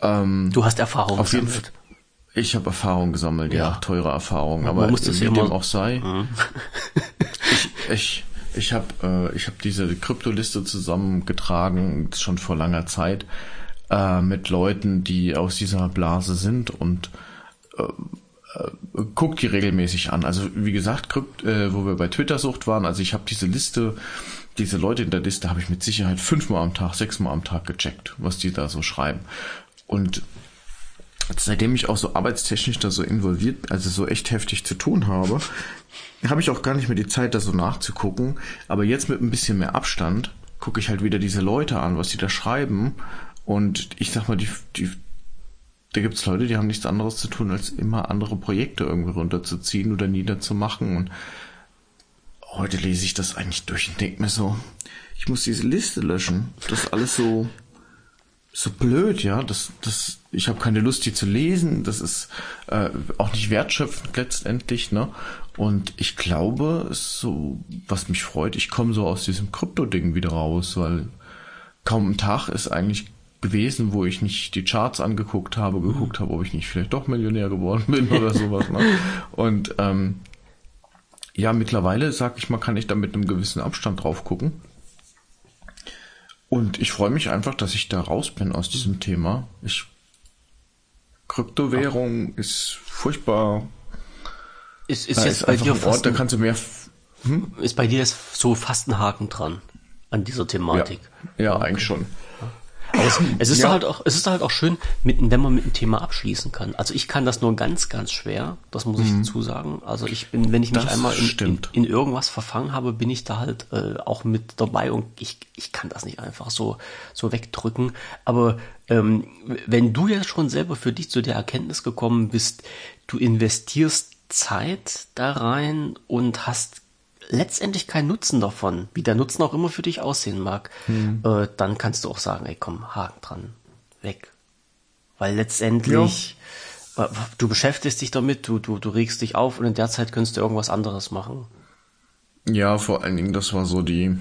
Ähm, du hast Erfahrung auf gesammelt. Jeden ich habe Erfahrung gesammelt, ja, ja teure Erfahrung, aber muss das wie immer... dem auch sei. Mhm. ich ich, ich habe äh, ich hab diese Kryptoliste zusammengetragen, schon vor langer Zeit, äh, mit Leuten, die aus dieser Blase sind und äh, guckt die regelmäßig an. Also wie gesagt, Krypt, äh, wo wir bei Twitter-Sucht waren, also ich habe diese Liste, diese Leute in der Liste habe ich mit Sicherheit fünfmal am Tag, sechsmal am Tag gecheckt, was die da so schreiben. Und seitdem ich auch so arbeitstechnisch da so involviert, also so echt heftig zu tun habe, habe ich auch gar nicht mehr die Zeit, da so nachzugucken. Aber jetzt mit ein bisschen mehr Abstand gucke ich halt wieder diese Leute an, was die da schreiben. Und ich sag mal, die, die da gibt's Leute, die haben nichts anderes zu tun, als immer andere Projekte irgendwie runterzuziehen oder niederzumachen. Und heute lese ich das eigentlich durch und denke mir so, ich muss diese Liste löschen. Das ist alles so, so blöd, ja. Das, das, ich habe keine Lust, die zu lesen. Das ist äh, auch nicht wertschöpfend letztendlich, ne? Und ich glaube, so, was mich freut, ich komme so aus diesem Krypto-Ding wieder raus, weil kaum ein Tag ist eigentlich gewesen, wo ich nicht die Charts angeguckt habe, geguckt habe, ob ich nicht vielleicht doch Millionär geworden bin oder sowas. Ne? Und ähm, ja, mittlerweile, sag ich mal, kann ich da mit einem gewissen Abstand drauf gucken. Und ich freue mich einfach, dass ich da raus bin aus diesem Thema. Ich Kryptowährung Ach. ist furchtbar. Ist, ist jetzt ist bei dir ein Ort, da kannst du mehr. Hm? Ist bei dir so fast ein Haken dran an dieser Thematik. Ja, ja okay. eigentlich schon. Aber es, es ist ja. halt auch, es ist halt auch schön, mit, wenn man mit einem Thema abschließen kann. Also ich kann das nur ganz, ganz schwer. Das muss ich mhm. dazu sagen. Also ich bin, wenn ich mich das einmal in, in, in, irgendwas verfangen habe, bin ich da halt äh, auch mit dabei und ich, ich kann das nicht einfach so, so wegdrücken. Aber ähm, wenn du jetzt schon selber für dich zu der Erkenntnis gekommen bist, du investierst Zeit da rein und hast letztendlich keinen Nutzen davon, wie der Nutzen auch immer für dich aussehen mag, hm. äh, dann kannst du auch sagen, ey komm, Haken dran, weg. Weil letztendlich, ja. du beschäftigst dich damit, du, du, du regst dich auf und in der Zeit könntest du irgendwas anderes machen. Ja, vor allen Dingen, das war so die,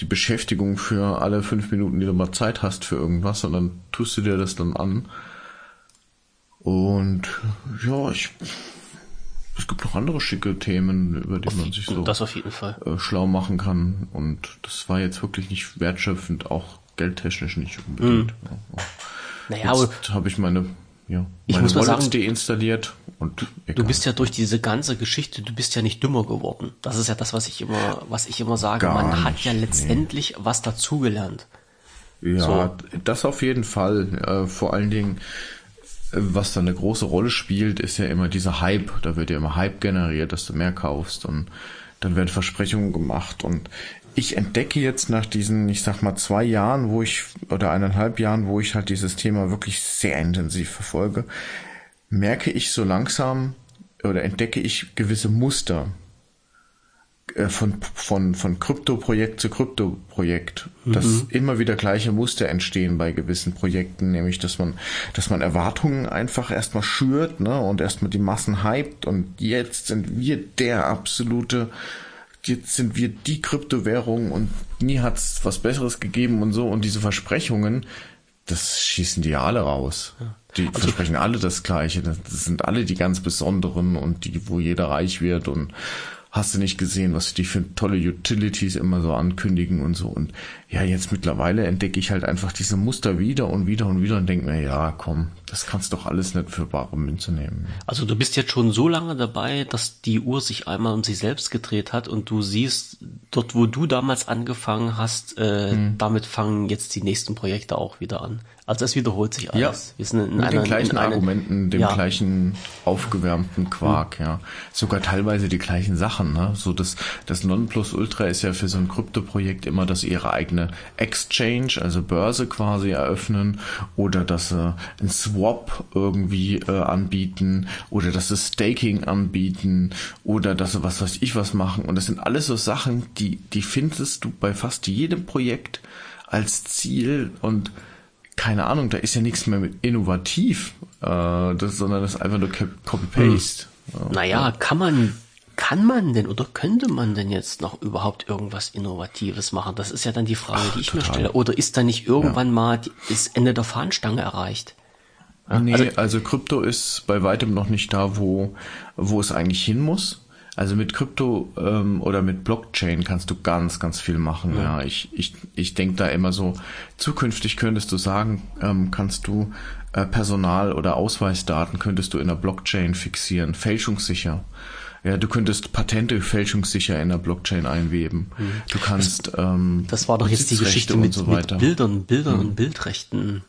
die Beschäftigung für alle fünf Minuten, die du mal Zeit hast für irgendwas und dann tust du dir das dann an. Und ja, ich es gibt noch andere schicke Themen, über die auf, man sich so das auf jeden Fall. Äh, schlau machen kann. Und das war jetzt wirklich nicht wertschöpfend, auch geldtechnisch nicht unbedingt. Mhm. Ja. Naja, jetzt habe ich meine, ja, ich meine muss mal sagen, deinstalliert und egal. du bist ja durch diese ganze Geschichte, du bist ja nicht dümmer geworden. Das ist ja das, was ich immer, was ich immer sage. Gar man hat ja letztendlich nee. was dazugelernt. Ja, so. das auf jeden Fall. Äh, vor allen Dingen was da eine große Rolle spielt, ist ja immer dieser Hype. Da wird ja immer Hype generiert, dass du mehr kaufst und dann werden Versprechungen gemacht und ich entdecke jetzt nach diesen, ich sag mal, zwei Jahren, wo ich, oder eineinhalb Jahren, wo ich halt dieses Thema wirklich sehr intensiv verfolge, merke ich so langsam oder entdecke ich gewisse Muster. Äh, von, von, von Krypto-Projekt zu Krypto-Projekt, mhm. dass immer wieder gleiche Muster entstehen bei gewissen Projekten, nämlich dass man, dass man Erwartungen einfach erstmal schürt, ne, und erstmal die Massen hypt und jetzt sind wir der absolute, jetzt sind wir die Kryptowährung und nie hat's was Besseres gegeben und so und diese Versprechungen, das schießen die alle raus. Die also, versprechen alle das Gleiche. Das sind alle die ganz besonderen und die, wo jeder reich wird und hast du nicht gesehen, was die für tolle Utilities immer so ankündigen und so. Und ja, jetzt mittlerweile entdecke ich halt einfach diese Muster wieder und wieder und wieder und denke mir, ja, komm, das kannst doch alles nicht für bare Münze nehmen. Also du bist jetzt schon so lange dabei, dass die Uhr sich einmal um sich selbst gedreht hat und du siehst, dort wo du damals angefangen hast, äh, hm. damit fangen jetzt die nächsten Projekte auch wieder an. Also es wiederholt sich alles. Ja, Wir sind in mit einer, den gleichen Argumenten, dem ja. gleichen aufgewärmten Quark, mhm. ja. Sogar teilweise die gleichen Sachen, ne? So das, das Nonplusultra ist ja für so ein Krypto-Projekt immer, dass sie ihre eigene Exchange, also Börse quasi eröffnen oder dass sie ein Swap irgendwie äh, anbieten oder dass sie Staking anbieten oder dass sie was weiß ich was machen. Und das sind alles so Sachen, die, die findest du bei fast jedem Projekt als Ziel und keine Ahnung, da ist ja nichts mehr mit innovativ, äh, das, sondern das ist einfach nur Copy-Paste. Hm. Naja, kann man, kann man denn oder könnte man denn jetzt noch überhaupt irgendwas Innovatives machen? Das ist ja dann die Frage, Ach, die ich total. mir stelle. Oder ist da nicht irgendwann ja. mal das Ende der Fahnenstange erreicht? Nee, also, also Krypto ist bei weitem noch nicht da, wo, wo es eigentlich hin muss. Also mit Krypto ähm, oder mit Blockchain kannst du ganz, ganz viel machen. Ja, ja ich, ich, ich denke da immer so, zukünftig könntest du sagen, ähm, kannst du äh, Personal- oder Ausweisdaten könntest du in der Blockchain fixieren, fälschungssicher. Ja, du könntest Patente fälschungssicher in der Blockchain einweben. Mhm. Du kannst. Das, ähm, das war doch jetzt die Geschichte mit, so mit Bildern, Bildern mhm. und Bildrechten.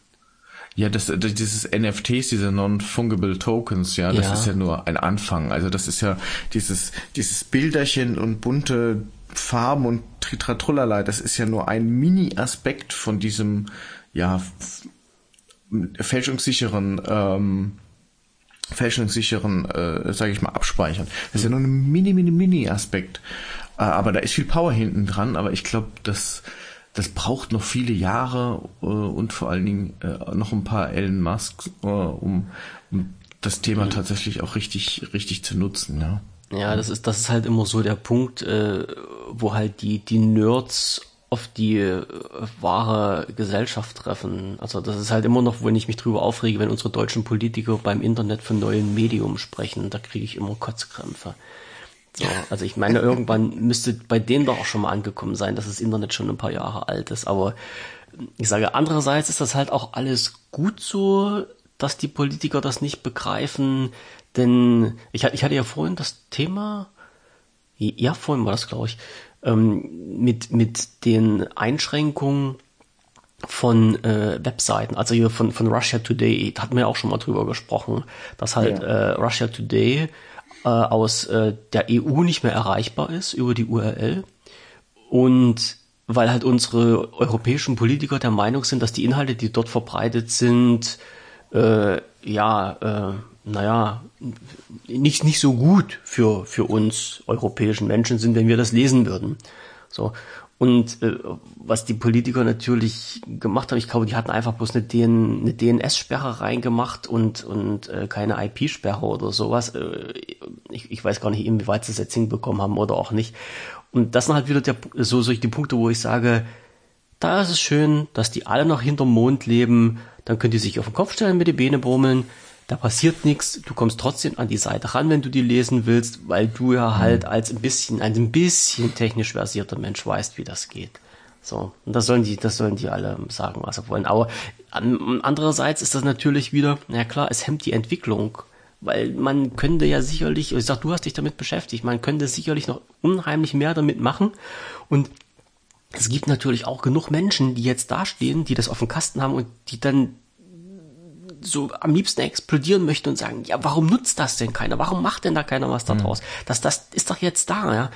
Ja, das, dieses NFTs, diese Non-Fungible Tokens, ja, das ja. ist ja nur ein Anfang. Also das ist ja dieses, dieses Bilderchen und bunte Farben und Tritratrullala, das ist ja nur ein Mini-Aspekt von diesem, ja, fälschungssicheren, ähm, fälschungssicheren, äh, sage ich mal, abspeichern. Das ist ja nur ein mini, mini, mini Aspekt. Äh, aber da ist viel Power hinten dran, aber ich glaube, dass das braucht noch viele Jahre äh, und vor allen Dingen äh, noch ein paar Elon Musk, äh, um, um das Thema mhm. tatsächlich auch richtig, richtig zu nutzen, ja. Ja, das ist, das ist halt immer so der Punkt, äh, wo halt die, die Nerds auf die äh, wahre Gesellschaft treffen. Also das ist halt immer noch, wenn ich mich drüber aufrege, wenn unsere deutschen Politiker beim Internet von neuen Medium sprechen, da kriege ich immer Kotzkrämpfe. So, also ich meine, irgendwann müsste bei denen doch auch schon mal angekommen sein, dass das Internet schon ein paar Jahre alt ist. Aber ich sage, andererseits ist das halt auch alles gut so, dass die Politiker das nicht begreifen. Denn ich, ich hatte ja vorhin das Thema, ja, vorhin war das, glaube ich, ähm, mit, mit den Einschränkungen von äh, Webseiten, also hier von, von Russia Today, da hatten wir ja auch schon mal drüber gesprochen, dass halt ja. äh, Russia Today äh, aus äh, der EU nicht mehr erreichbar ist über die URL und weil halt unsere europäischen Politiker der Meinung sind, dass die Inhalte, die dort verbreitet sind, äh, ja, äh, naja, nicht, nicht so gut für, für uns europäischen Menschen sind, wenn wir das lesen würden. So. Und äh, was die Politiker natürlich gemacht haben, ich glaube, die hatten einfach bloß eine, DN, eine DNS-Sperre reingemacht und, und äh, keine IP-Sperre oder sowas. Äh, ich, ich weiß gar nicht, inwieweit sie das jetzt hinbekommen haben oder auch nicht. Und das sind halt wieder der, so solche die Punkte, wo ich sage, da ist es schön, dass die alle noch hinterm Mond leben, dann könnt ihr sich auf den Kopf stellen mit den Beine brummeln, da passiert nichts, du kommst trotzdem an die Seite ran, wenn du die lesen willst, weil du ja halt mhm. als ein bisschen, ein bisschen technisch versierter Mensch weißt, wie das geht. So, und das sollen die, das sollen die alle sagen, was sie wollen. Aber andererseits ist das natürlich wieder, na klar, es hemmt die Entwicklung, weil man könnte ja sicherlich, ich sag, du hast dich damit beschäftigt, man könnte sicherlich noch unheimlich mehr damit machen und es gibt natürlich auch genug Menschen, die jetzt dastehen, die das auf dem Kasten haben und die dann so am liebsten explodieren möchte und sagen, ja, warum nutzt das denn keiner? Warum macht denn da keiner was da mhm. Das, das ist doch jetzt da, ja.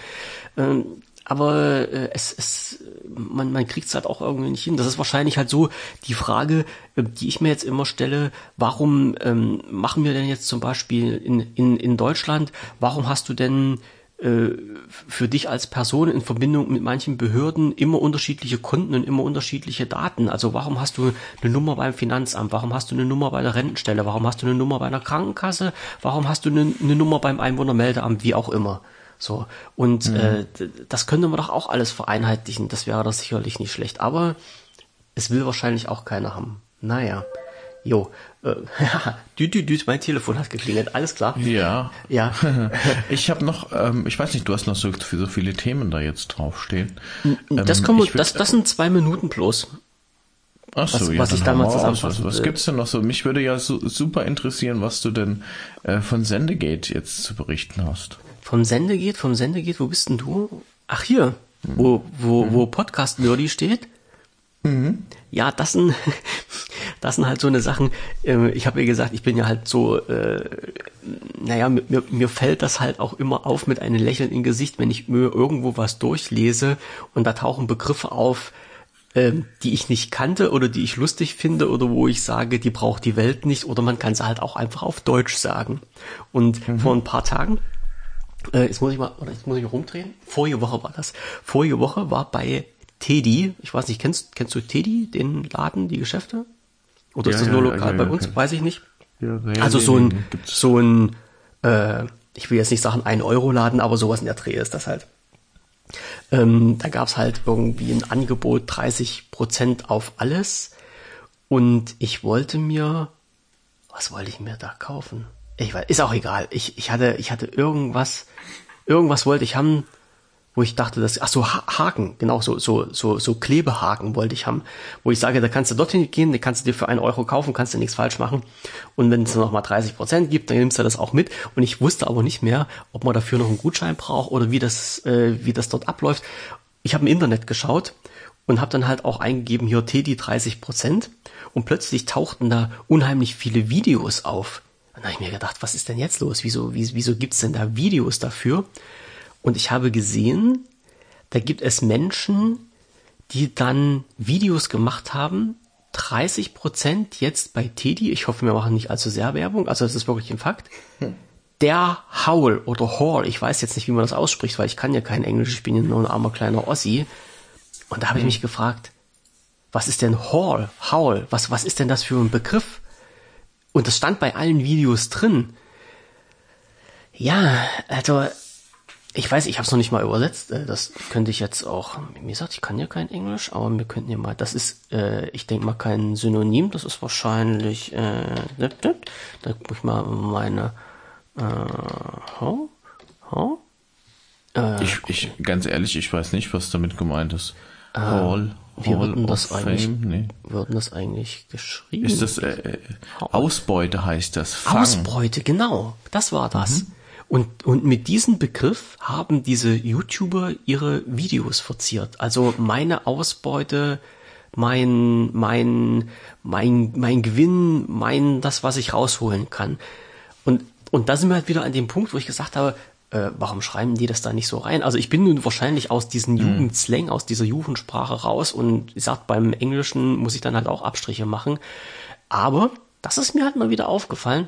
Ähm, aber äh, es, es, man, man kriegt es halt auch irgendwie nicht hin. Das ist wahrscheinlich halt so die Frage, äh, die ich mir jetzt immer stelle, warum ähm, machen wir denn jetzt zum Beispiel in, in, in Deutschland, warum hast du denn für dich als Person in Verbindung mit manchen Behörden immer unterschiedliche Kunden und immer unterschiedliche Daten. Also warum hast du eine Nummer beim Finanzamt? Warum hast du eine Nummer bei der Rentenstelle? Warum hast du eine Nummer bei einer Krankenkasse? Warum hast du eine, eine Nummer beim Einwohnermeldeamt? Wie auch immer. So. Und mhm. äh, das könnte man doch auch alles vereinheitlichen. Das wäre doch sicherlich nicht schlecht. Aber es will wahrscheinlich auch keiner haben. Naja. Jo, äh, düt, düt, düt, mein Telefon hat geklingelt, alles klar. Ja. Ja. ich habe noch, ähm, ich weiß nicht, du hast noch so, so viele Themen da jetzt draufstehen. Das, ähm, kommen, das, das sind zwei Minuten bloß. Ach so, was, ja, was ich damals zusammenfassen Was, was gibt's denn noch so? Mich würde ja so, super interessieren, was du denn äh, von Sendegate jetzt zu berichten hast. Vom Sendegate, vom Sendegate, wo bist denn du? Ach hier, hm. wo, wo, mhm. wo Podcast Nerdy steht. Mhm. Ja, das sind, das sind halt so eine Sachen. Äh, ich habe ja gesagt, ich bin ja halt so, äh, naja, mir, mir fällt das halt auch immer auf mit einem Lächeln im Gesicht, wenn ich mir irgendwo was durchlese und da tauchen Begriffe auf, äh, die ich nicht kannte oder die ich lustig finde oder wo ich sage, die braucht die Welt nicht oder man kann sie halt auch einfach auf Deutsch sagen. Und mhm. vor ein paar Tagen äh, jetzt muss ich mal, oder jetzt muss ich rumdrehen. Vorige Woche war das. Vorige Woche war bei Teddy, ich weiß nicht, kennst, kennst du Teddy, den Laden, die Geschäfte? Oder ja, ist das nur lokal bei uns? Weiß ich nicht. also so ein, so ein, äh, ich will jetzt nicht sagen ein Euro Laden, aber sowas in der Dreh ist das halt. Ähm, da gab's halt irgendwie ein Angebot 30 Prozent auf alles und ich wollte mir, was wollte ich mir da kaufen? Ich weiß, ist auch egal. Ich, ich hatte, ich hatte irgendwas, irgendwas wollte ich haben wo ich dachte, dass, ach so, Haken, genau, so, so, so, so Klebehaken wollte ich haben, wo ich sage, da kannst du dorthin gehen, da kannst du dir für einen Euro kaufen, kannst du nichts falsch machen. Und wenn es noch mal 30 Prozent gibt, dann nimmst du das auch mit. Und ich wusste aber nicht mehr, ob man dafür noch einen Gutschein braucht oder wie das, äh, wie das dort abläuft. Ich habe im Internet geschaut und habe dann halt auch eingegeben, hier Teddy 30 Prozent. Und plötzlich tauchten da unheimlich viele Videos auf. Dann habe ich mir gedacht, was ist denn jetzt los? Wieso, wieso, wieso gibt's denn da Videos dafür? Und ich habe gesehen, da gibt es Menschen, die dann Videos gemacht haben, 30 Prozent jetzt bei Teddy, ich hoffe, wir machen nicht allzu sehr Werbung, also das ist wirklich ein Fakt. Hm. Der Howl oder Hall, ich weiß jetzt nicht, wie man das ausspricht, weil ich kann ja kein Englisch, ich bin ja nur ein armer kleiner Ossi. Und da habe ich hm. mich gefragt, was ist denn Hall, Howl, was, was ist denn das für ein Begriff? Und das stand bei allen Videos drin. Ja, also ich weiß, ich habe es noch nicht mal übersetzt. Äh, das könnte ich jetzt auch. Wie gesagt, ich kann ja kein Englisch, aber wir könnten ja mal. Das ist, äh, ich denke mal, kein Synonym. Das ist wahrscheinlich. Äh, da gucke ich mal meine. Äh, ho, ho, äh, ich, ich, ganz ehrlich, ich weiß nicht, was damit gemeint ist. Äh, Hall. Wie würden das eigentlich? Nee. Würden das eigentlich geschrieben? Ist das äh, äh Ausbeute heißt das? Fang. Ausbeute, genau. Das war das. Mhm. Und, und mit diesem Begriff haben diese YouTuber ihre Videos verziert. Also meine Ausbeute mein, mein, mein, mein Gewinn, mein, das, was ich rausholen kann. Und, und da sind wir halt wieder an dem Punkt, wo ich gesagt habe, äh, warum schreiben die das da nicht so rein? Also ich bin nun wahrscheinlich aus diesem mhm. Jugendslang, aus dieser Jugendsprache raus und ich sag, beim Englischen muss ich dann halt auch Abstriche machen. Aber das ist mir halt mal wieder aufgefallen.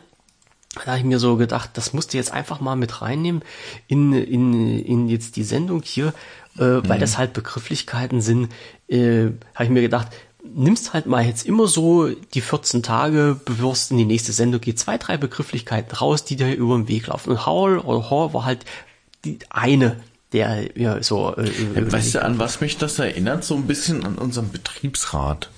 Da habe ich mir so gedacht, das musst du jetzt einfach mal mit reinnehmen in, in, in jetzt die Sendung hier, äh, mhm. weil das halt Begrifflichkeiten sind, äh, habe ich mir gedacht, nimmst halt mal jetzt immer so die 14 Tage, bewirst in die nächste Sendung, geht zwei, drei Begrifflichkeiten raus, die dir über den Weg laufen. Und Howl oder Hor war halt die eine, der ja so. Äh, weißt du, an was mich das erinnert? So ein bisschen an unseren Betriebsrat.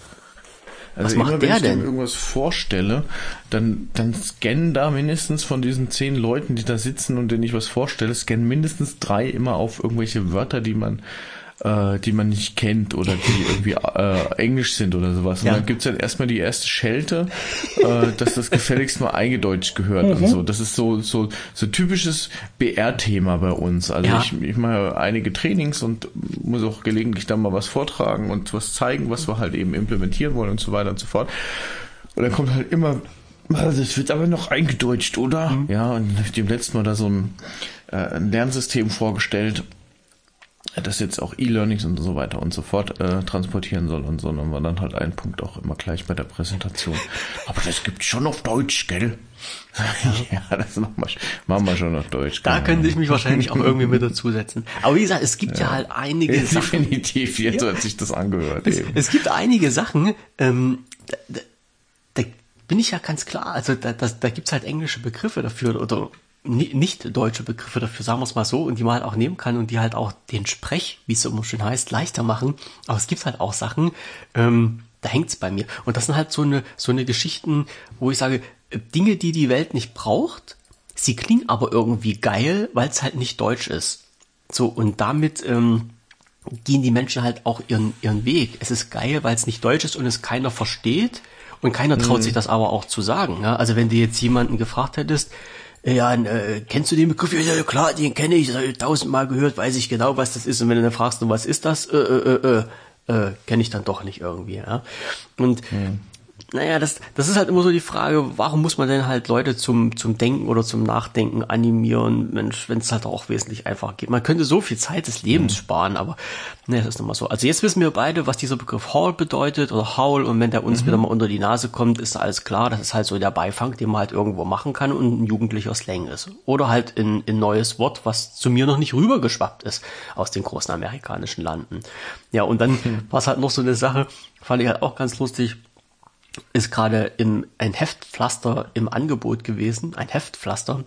Also was macht immer, der wenn ich denn? Irgendwas vorstelle, dann, dann scannen da mindestens von diesen zehn Leuten, die da sitzen und denen ich was vorstelle, scannen mindestens drei immer auf irgendwelche Wörter, die man äh, die man nicht kennt oder die irgendwie äh, englisch sind oder sowas. Und ja. dann gibt's dann erstmal die erste Schelte, äh, dass das gefälligst mal eingedeutscht gehört mhm. und so. Das ist so, so, so typisches BR-Thema bei uns. Also ja. ich, ich mache einige Trainings und muss auch gelegentlich dann mal was vortragen und was zeigen, was wir halt eben implementieren wollen und so weiter und so fort. Und dann kommt halt immer also es wird aber noch eingedeutscht, oder? Mhm. Ja, und ich dem letzten Mal da so ein, äh, ein Lernsystem vorgestellt das jetzt auch E-Learnings und so weiter und so fort äh, transportieren soll und so. dann war dann halt ein Punkt auch immer gleich bei der Präsentation. Aber das gibt's schon auf Deutsch, gell? ja, das machen wir, machen wir schon auf Deutsch. Da könnte ich mich wahrscheinlich auch irgendwie mit dazusetzen. Aber wie gesagt, es gibt ja, ja halt einige Sachen. Definitiv, jetzt ja. hat sich das angehört. Es, es gibt einige Sachen, ähm, da, da, bin ich ja ganz klar, also da, da, da gibt's halt englische Begriffe dafür oder nicht deutsche Begriffe dafür, sagen wir es mal so, und die man halt auch nehmen kann und die halt auch den Sprech, wie es so immer schön heißt, leichter machen. Aber es gibt halt auch Sachen, ähm, da hängt's bei mir. Und das sind halt so eine, so eine Geschichten, wo ich sage, äh, Dinge, die die Welt nicht braucht, sie klingen aber irgendwie geil, weil es halt nicht deutsch ist. So, und damit ähm, gehen die Menschen halt auch ihren, ihren Weg. Es ist geil, weil es nicht deutsch ist und es keiner versteht. Und keiner traut mhm. sich das aber auch zu sagen. Ja? Also wenn du jetzt jemanden gefragt hättest, ja, äh, kennst du den Begriff? Ja, klar, den kenne ich, tausendmal gehört, weiß ich genau, was das ist. Und wenn du dann fragst, was ist das? Äh, äh, äh, äh, kenne ich dann doch nicht irgendwie. Ja? Und hm naja, das, das ist halt immer so die Frage, warum muss man denn halt Leute zum, zum Denken oder zum Nachdenken animieren, Mensch, wenn es halt auch wesentlich einfacher geht. Man könnte so viel Zeit des Lebens mhm. sparen, aber ne, das ist nochmal so. Also jetzt wissen wir beide, was dieser Begriff Haul bedeutet oder Haul und wenn der uns mhm. wieder mal unter die Nase kommt, ist alles klar, das ist halt so der Beifang, den man halt irgendwo machen kann und ein jugendlicher Slang ist. Oder halt ein, ein neues Wort, was zu mir noch nicht rübergeschwappt ist aus den großen amerikanischen Landen. Ja, und dann mhm. war es halt noch so eine Sache, fand ich halt auch ganz lustig, ist gerade im ein Heftpflaster im Angebot gewesen, ein Heftpflaster,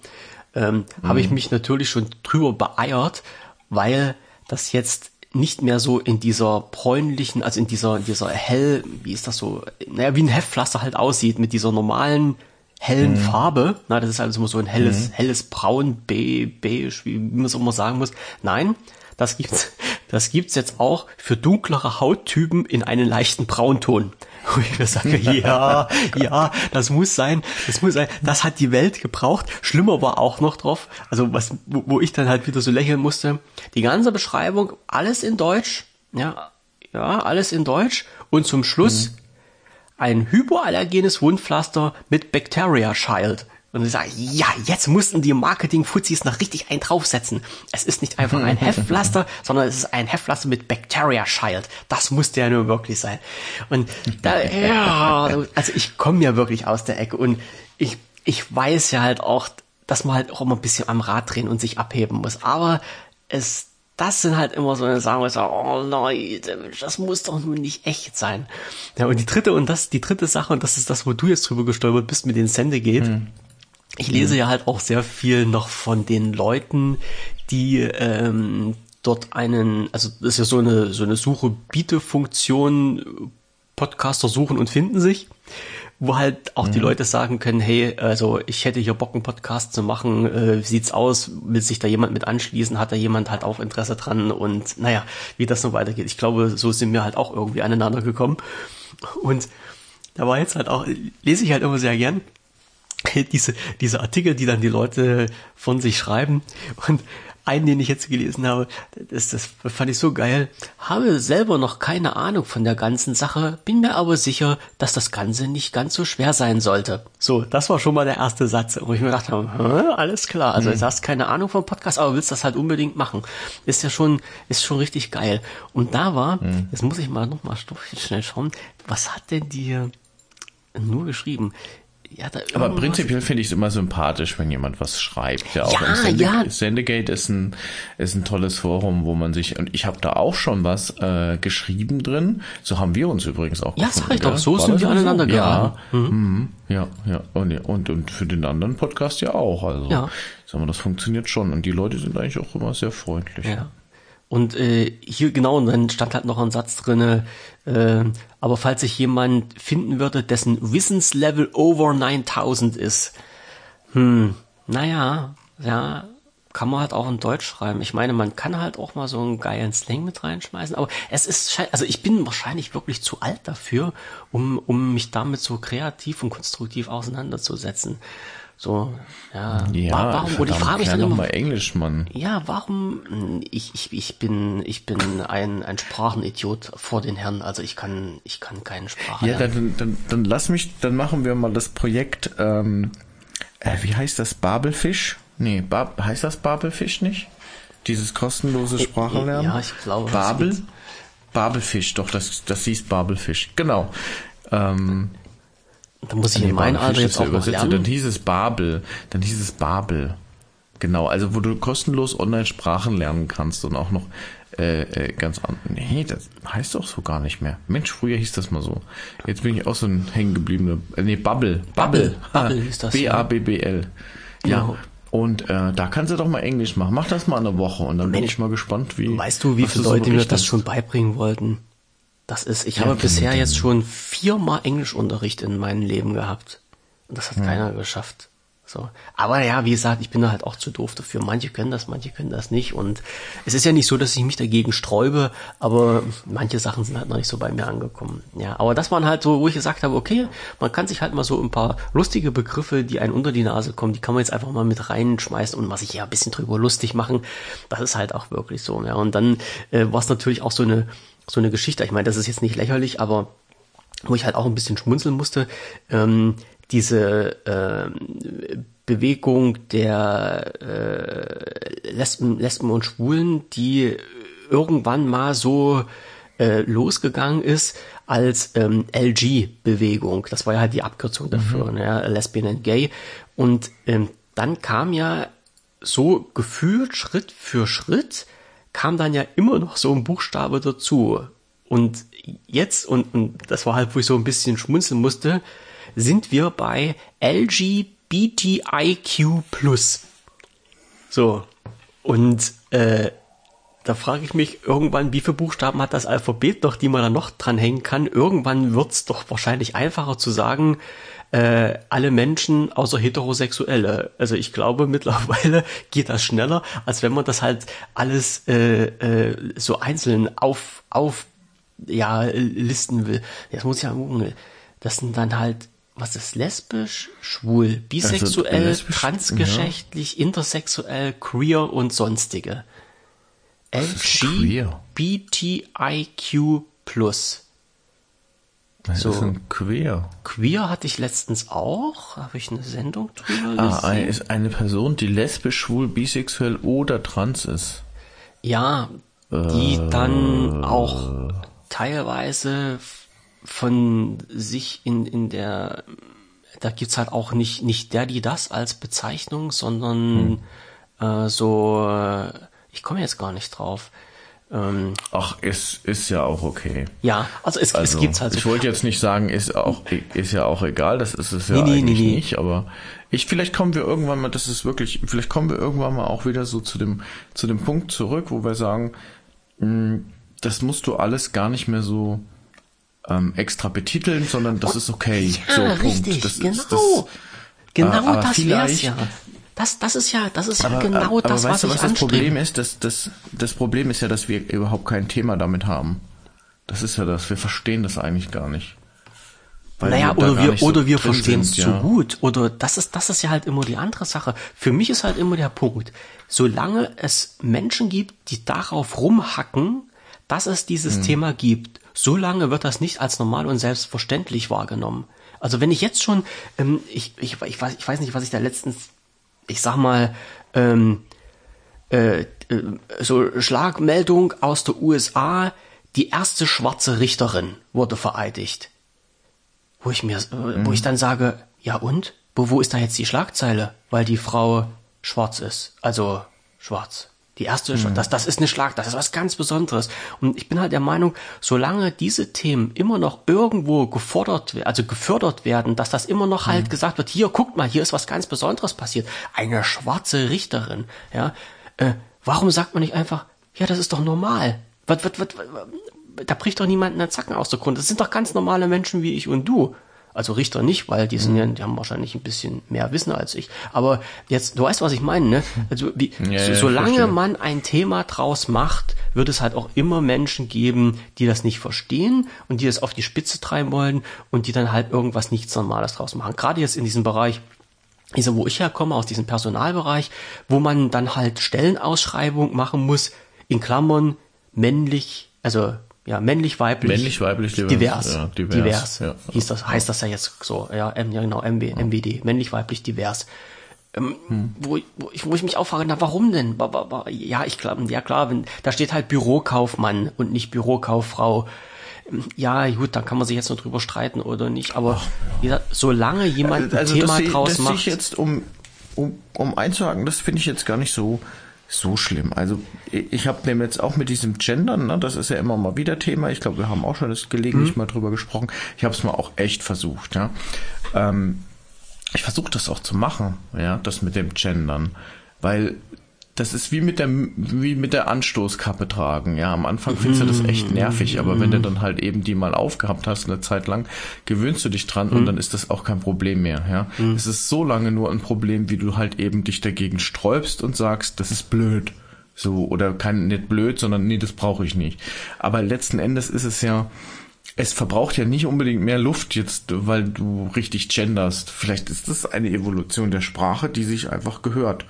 ähm, mhm. habe ich mich natürlich schon drüber beeiert, weil das jetzt nicht mehr so in dieser bräunlichen, also in dieser, in dieser hell, wie ist das so, naja, wie ein Heftpflaster halt aussieht, mit dieser normalen hellen mhm. Farbe. Na, das ist also immer so ein helles, mhm. helles Braun, beige, wie, man es immer sagen muss. Nein, das gibt's, das gibt's jetzt auch für dunklere Hauttypen in einen leichten Braunton. Wo ich mir sage, ja, ja, das muss sein, das muss sein. Das hat die Welt gebraucht. Schlimmer war auch noch drauf, also was, wo, wo ich dann halt wieder so lächeln musste. Die ganze Beschreibung, alles in Deutsch, ja, ja, alles in Deutsch. Und zum Schluss mhm. ein hypoallergenes Wundpflaster mit Bacteria Shield. Und ich sage, ja, jetzt mussten die Marketing-Fuzis noch richtig einen draufsetzen. Es ist nicht einfach ein Heftpflaster, sondern es ist ein Heftpflaster mit Bacteria Shield. Das musste ja nur wirklich sein. Und da, ja, also ich komme ja wirklich aus der Ecke und ich, ich weiß ja halt auch, dass man halt auch immer ein bisschen am Rad drehen und sich abheben muss. Aber es, das sind halt immer so eine Sachen, wo ich sage, oh Leute, das muss doch nun nicht echt sein. Ja, und die dritte und das, die dritte Sache, und das ist das, wo du jetzt drüber gestolpert bist mit den Sende geht. Hm ich lese ja halt auch sehr viel noch von den Leuten, die ähm, dort einen, also das ist ja so eine so eine Suche-Biete-Funktion, Podcaster suchen und finden sich, wo halt auch mhm. die Leute sagen können, hey, also ich hätte hier Bock, einen Podcast zu machen, äh, wie sieht's aus, will sich da jemand mit anschließen, hat da jemand halt auch Interesse dran und naja, wie das so weitergeht. Ich glaube, so sind wir halt auch irgendwie aneinander gekommen. Und da war jetzt halt auch, lese ich halt immer sehr gern, diese, diese Artikel, die dann die Leute von sich schreiben. Und einen, den ich jetzt gelesen habe, das, das fand ich so geil. Habe selber noch keine Ahnung von der ganzen Sache, bin mir aber sicher, dass das Ganze nicht ganz so schwer sein sollte. So, das war schon mal der erste Satz, wo ich mir gedacht habe, alles klar. Also, mhm. du hast keine Ahnung vom Podcast, aber willst das halt unbedingt machen. Ist ja schon, ist schon richtig geil. Und da war, mhm. jetzt muss ich mal noch mal schnell schauen, was hat denn dir nur geschrieben? Ja, Aber prinzipiell finde ich es immer sympathisch, wenn jemand was schreibt. Ja, auch ja, Sende ja. Sendegate ist ein, ist ein tolles Forum, wo man sich, und ich habe da auch schon was äh, geschrieben drin. So haben wir uns übrigens auch Ja, gefunden, sag ich doch, so sind wir aneinander so? geraten. Ja, mhm. mhm. ja, ja. Und, und, und für den anderen Podcast ja auch. Also, ja. sagen wir, das funktioniert schon. Und die Leute sind eigentlich auch immer sehr freundlich. Ja. Und äh, hier genau, und dann stand halt noch ein Satz drinne, äh, aber falls sich jemand finden würde, dessen Wissenslevel over 9000 ist, hm, naja, ja, kann man halt auch in Deutsch schreiben. Ich meine, man kann halt auch mal so einen geilen Slang mit reinschmeißen, aber es ist, also ich bin wahrscheinlich wirklich zu alt dafür, um, um mich damit so kreativ und konstruktiv auseinanderzusetzen. So, ja. ja warum, und ich frage mich dann immer, mal Englisch, Mann. Ja, warum, ich, ich, ich bin, ich bin ein, ein Sprachenidiot vor den Herren, also ich kann, ich kann keine Sprache Ja, dann, dann, dann lass mich, dann machen wir mal das Projekt, ähm, äh, wie heißt das, Babelfisch? Nee, Bab, heißt das Babelfisch nicht? Dieses kostenlose äh, Sprachenlernen? Ja, ich glaube. Babel? Babelfisch, doch, das, das hieß Babelfisch. Genau. Ähm, da muss ich in mein Alter jetzt auch noch lernen. Dann hieß es Babel. Dann hieß es Babel. Genau, also wo du kostenlos online Sprachen lernen kannst und auch noch äh, äh, ganz an. Nee, das heißt doch so gar nicht mehr. Mensch, früher hieß das mal so. Jetzt bin ich auch so ein hängengebliebener. Äh, nee, Bubble. Bubble. Bubble hieß das. B-A-B-B-L. Ja. Genau. Und äh, da kannst du doch mal Englisch machen. Mach das mal eine Woche und dann bin ich mal gespannt, wie. Weißt du, wie viele Leute mir das schon beibringen wollten? Das ist, ich ja, habe bisher jetzt schon viermal Englischunterricht in meinem Leben gehabt. Und das hat ja. keiner geschafft. So. Aber ja, wie gesagt, ich bin da halt auch zu doof dafür. Manche können das, manche können das nicht. Und es ist ja nicht so, dass ich mich dagegen sträube, aber manche Sachen sind halt noch nicht so bei mir angekommen. Ja, aber das waren halt so, wo ich gesagt habe, okay, man kann sich halt mal so ein paar lustige Begriffe, die einen unter die Nase kommen, die kann man jetzt einfach mal mit reinschmeißen und mal sich ja ein bisschen drüber lustig machen. Das ist halt auch wirklich so. Ja. Und dann äh, war es natürlich auch so eine so eine Geschichte. Ich meine, das ist jetzt nicht lächerlich, aber wo ich halt auch ein bisschen schmunzeln musste, ähm, diese ähm, Bewegung der äh, Lesben, Lesben und Schwulen, die irgendwann mal so äh, losgegangen ist als ähm, LG-Bewegung. Das war ja halt die Abkürzung dafür, mhm. ne? Lesbian and Gay. Und ähm, dann kam ja so gefühlt Schritt für Schritt kam dann ja immer noch so ein Buchstabe dazu. Und jetzt, und, und das war halt, wo ich so ein bisschen schmunzeln musste, sind wir bei LGBTIQ+. So. Und äh, da frage ich mich irgendwann, wie viele Buchstaben hat das Alphabet noch, die man da noch dranhängen kann. Irgendwann wird's doch wahrscheinlich einfacher zu sagen, äh, alle Menschen außer Heterosexuelle. Also ich glaube, mittlerweile geht das schneller, als wenn man das halt alles äh, äh, so einzeln auf, auf ja, listen will. Jetzt muss ich ja gucken. Das sind dann halt, was ist lesbisch, schwul, bisexuell, also lesbisch, transgeschlechtlich, ja. intersexuell, queer und sonstige. LGBTIQ plus. Das so. ist ein Queer. Queer hatte ich letztens auch. Habe ich eine Sendung drüber ah, gesehen. ist eine Person, die lesbisch, schwul, bisexuell oder trans ist. Ja, die äh, dann auch teilweise von sich in, in der, da gibt's halt auch nicht, nicht der, die das als Bezeichnung, sondern hm. äh, so, ich komme jetzt gar nicht drauf. Ähm, Ach, ist, ist ja auch okay. Ja, also es, also, es gibt's halt. So. Ich wollte jetzt nicht sagen, ist auch, ist ja auch egal, das ist es ja nee, eigentlich nee, nee. nicht, aber ich, vielleicht kommen wir irgendwann mal, das ist wirklich, vielleicht kommen wir irgendwann mal auch wieder so zu dem, zu dem Punkt zurück, wo wir sagen, mh, hm, das musst du alles gar nicht mehr so ähm, extra betiteln, sondern das ist okay. Ja, so, richtig, Das, genau. Das, das, genau äh, das wär's ja. Das, das ist ja, das ist ja aber, genau aber, das, aber was, weißt du, was das Problem ist. Das, das, das Problem ist ja, dass wir überhaupt kein Thema damit haben. Das ist ja das. Wir verstehen das eigentlich gar nicht. Weil naja, oder wir, so oder wir verstehen es ja. zu gut. Oder das ist, das ist ja halt immer die andere Sache. Für mich ist halt immer der Punkt, solange es Menschen gibt, die darauf rumhacken, dass es dieses hm. Thema gibt, solange wird das nicht als normal und selbstverständlich wahrgenommen. Also wenn ich jetzt schon, ähm, ich, ich, ich, weiß, ich weiß nicht, was ich da letztens, ich sag mal, ähm, äh, äh, so Schlagmeldung aus der USA, die erste schwarze Richterin wurde vereidigt. Wo ich mir, äh, mhm. wo ich dann sage, ja und? Wo, wo ist da jetzt die Schlagzeile? Weil die Frau schwarz ist. Also schwarz. Die erste, mhm. das, das ist eine Schlag, das ist was ganz Besonderes. Und ich bin halt der Meinung, solange diese Themen immer noch irgendwo gefordert werden, also gefördert werden, dass das immer noch halt mhm. gesagt wird, hier, guckt mal, hier ist was ganz Besonderes passiert. Eine schwarze Richterin, ja. Äh, warum sagt man nicht einfach, ja, das ist doch normal. Was, was, was, da bricht doch niemand einen Zacken aus der Grund. Das sind doch ganz normale Menschen wie ich und du. Also Richter nicht, weil die sind ja, die haben wahrscheinlich ein bisschen mehr Wissen als ich. Aber jetzt, du weißt, was ich meine, ne? Also wie, ja, so, solange man ein Thema draus macht, wird es halt auch immer Menschen geben, die das nicht verstehen und die das auf die Spitze treiben wollen und die dann halt irgendwas nichts Normales draus machen. Gerade jetzt in diesem Bereich, dieser, wo ich herkomme, aus diesem Personalbereich, wo man dann halt Stellenausschreibung machen muss, in Klammern männlich, also ja, männlich, weiblich, männlich, weiblich, divers, divers, ja, divers, divers ja. hieß das, heißt das ja jetzt so, ja, M, ja genau, MB. MBD, männlich, weiblich, divers. Ähm, hm. wo, wo, ich, wo ich mich auch frage, na warum denn? Ja, ich glaube, ja klar, wenn, da steht halt Bürokaufmann und nicht Bürokauffrau. Ähm, ja, gut, dann kann man sich jetzt nur drüber streiten oder nicht, aber wie gesagt, solange jemand ein also Thema das draus macht. Ich jetzt, um, um, um einzuhaken, das finde ich jetzt gar nicht so, so schlimm. Also ich habe dem jetzt auch mit diesem Gendern, ne, das ist ja immer mal wieder Thema. Ich glaube, wir haben auch schon das gelegentlich mhm. mal drüber gesprochen. Ich habe es mal auch echt versucht. Ja. Ähm, ich versuche das auch zu machen, ja, das mit dem Gendern, weil das ist wie mit der wie mit der Anstoßkappe tragen. Ja, am Anfang findest du das echt nervig, aber wenn du dann halt eben die mal aufgehabt hast eine Zeit lang, gewöhnst du dich dran und mhm. dann ist das auch kein Problem mehr. Ja, mhm. es ist so lange nur ein Problem, wie du halt eben dich dagegen sträubst und sagst, das ist blöd. So oder kein nicht blöd, sondern nee, das brauche ich nicht. Aber letzten Endes ist es ja es verbraucht ja nicht unbedingt mehr Luft jetzt, weil du richtig genderst. Vielleicht ist das eine Evolution der Sprache, die sich einfach gehört.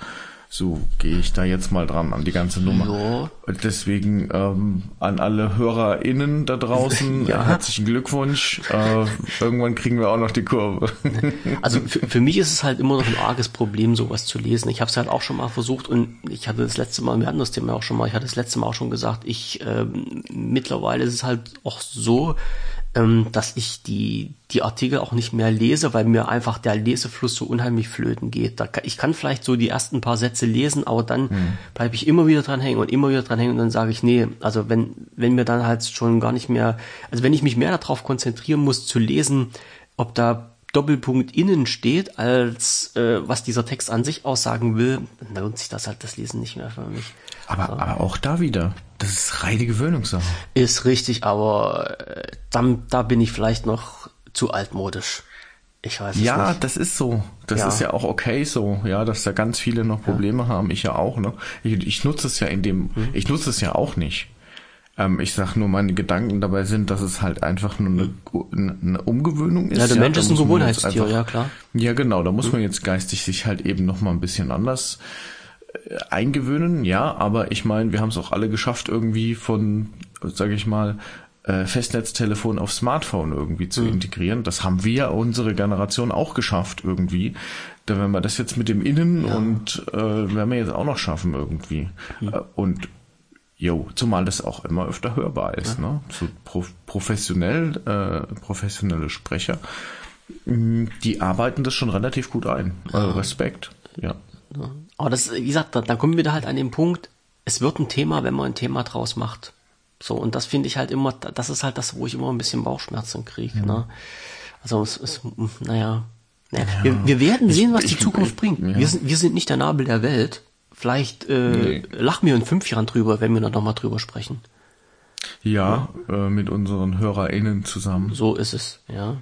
So gehe ich da jetzt mal dran an die ganze Nummer. Ja. Und deswegen ähm, an alle HörerInnen da draußen ja. herzlichen Glückwunsch. Äh, irgendwann kriegen wir auch noch die Kurve. also für, für, mich ist es halt immer noch ein arges Problem, sowas zu lesen. Ich habe es halt auch schon mal versucht und ich hatte das letzte Mal, wir hatten das Thema auch schon mal, ich hatte das letzte Mal auch schon gesagt, ich ähm, mittlerweile ist es halt auch so, ähm, dass ich die, die Artikel auch nicht mehr lese, weil mir einfach der Lesefluss so unheimlich flöten geht. Da, ich kann vielleicht so die ersten paar Sätze lesen, aber dann mhm. bleibe ich immer wieder dran hängen und immer wieder dran hängen und dann sage ich, nee, also wenn, wenn mir dann halt schon gar nicht mehr, also wenn ich mich mehr darauf konzentrieren muss zu lesen, ob da Doppelpunkt innen steht, als äh, was dieser Text an sich aussagen will, dann lohnt sich das halt das Lesen nicht mehr für mich. Aber, so. aber auch da wieder, das ist reine Gewöhnungssache. Ist richtig, aber äh, dann, da bin ich vielleicht noch zu altmodisch. Ich weiß es ja, nicht. das ist so. Das ja. ist ja auch okay so, ja, dass da ganz viele noch Probleme ja. haben. Ich ja auch, ne? Ich, ich nutze es ja in dem, mhm. ich nutze es ja auch nicht. Ähm, ich sag nur, meine Gedanken dabei sind, dass es halt einfach nur eine, eine Umgewöhnung ist. Ja, der Mensch ist ein Gewohnheitstier, ja klar. Ja, genau, da muss mhm. man jetzt geistig sich halt eben noch mal ein bisschen anders äh, eingewöhnen, ja, aber ich meine, wir haben es auch alle geschafft, irgendwie von, sage ich mal, äh, Festnetztelefon auf Smartphone irgendwie zu mhm. integrieren. Das haben wir, unsere Generation, auch geschafft irgendwie. Da werden wir das jetzt mit dem Innen ja. und äh, werden wir jetzt auch noch schaffen irgendwie. Mhm. Äh, und Jo, zumal das auch immer öfter hörbar ist, ja. ne? So pro, professionell, äh, professionelle Sprecher, mm, die arbeiten das schon relativ gut ein. Also Respekt, ja. Aber das, wie gesagt, dann, dann kommen wir wieder halt an den Punkt, es wird ein Thema, wenn man ein Thema draus macht. So, und das finde ich halt immer, das ist halt das, wo ich immer ein bisschen Bauchschmerzen kriege, mhm. ne? Also es ist, naja, naja. Ja. Wir, wir werden sehen, was ich, die Zukunft ich, bringt. Ja. Wir, sind, wir sind nicht der Nabel der Welt. Vielleicht äh, nee. lachen wir in fünf Jahren drüber, wenn wir dann nochmal drüber sprechen. Ja, ja. Äh, mit unseren HörerInnen zusammen. So ist es, ja.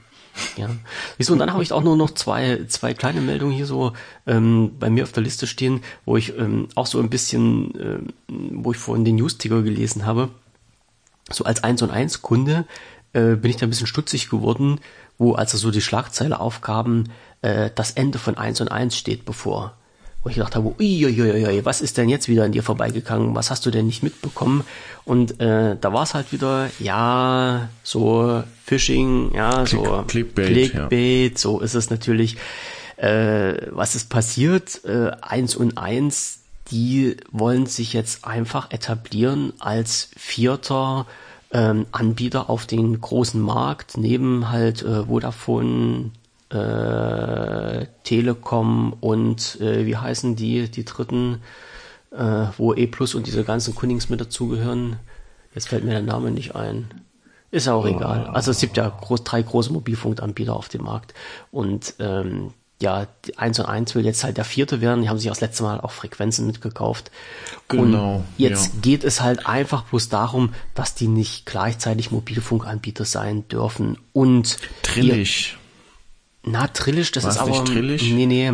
Ja. Wieso? Und dann habe ich auch nur noch zwei, zwei kleine Meldungen hier so ähm, bei mir auf der Liste stehen, wo ich ähm, auch so ein bisschen, ähm, wo ich vorhin den News-Ticker gelesen habe. So als 1 und 1 Kunde äh, bin ich da ein bisschen stutzig geworden, wo also so die Schlagzeile aufgaben, äh, das Ende von 1 und 1 steht bevor. Wo ich gedacht habe, uiuiui, was ist denn jetzt wieder an dir vorbeigegangen? Was hast du denn nicht mitbekommen? Und äh, da war es halt wieder, ja, so Phishing, ja, Click, so Clickbait, Clickbait ja. so ist es natürlich. Äh, was ist passiert? Äh, 1 und 1, die wollen sich jetzt einfach etablieren als vierter ähm, Anbieter auf den großen Markt, neben halt äh, Vodafone, äh, Telekom und äh, wie heißen die, die dritten, äh, wo E Plus und diese ganzen Kunnings mit dazugehören. Jetzt fällt mir der Name nicht ein. Ist auch oh. egal. Also es gibt ja groß, drei große Mobilfunkanbieter auf dem Markt. Und ähm, ja, 1 und 1 will jetzt halt der vierte werden. Die haben sich auch das letzte Mal auch Frequenzen mitgekauft. Genau. Und jetzt ja. geht es halt einfach bloß darum, dass die nicht gleichzeitig Mobilfunkanbieter sein dürfen. Und Trillig. Na, Trillig, das War's ist aber. Nicht Trillig? Nee, nee.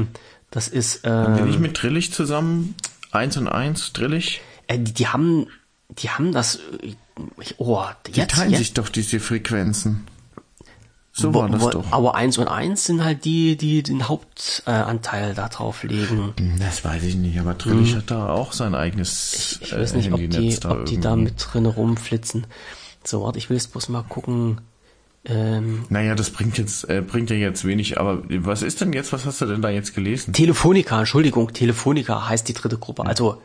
Das ist. Ähm, haben nicht mit Trillig zusammen? 1 und 1, Trillig? Äh, die, die haben. Die haben das. Oh, jetzt, die teilen jetzt, sich doch diese Frequenzen. So war das doch. Aber eins und eins sind halt die, die den Hauptanteil äh, da drauf legen. Das weiß ich nicht, aber Trillich hm. hat da auch sein eigenes Ich, ich weiß nicht, ob die, da ob die da mit drin rumflitzen. So, warte, ich will jetzt bloß mal gucken. Ähm, naja, das bringt jetzt, äh, bringt ja jetzt wenig, aber was ist denn jetzt, was hast du denn da jetzt gelesen? Telefonica, Entschuldigung, Telefonica heißt die dritte Gruppe. Also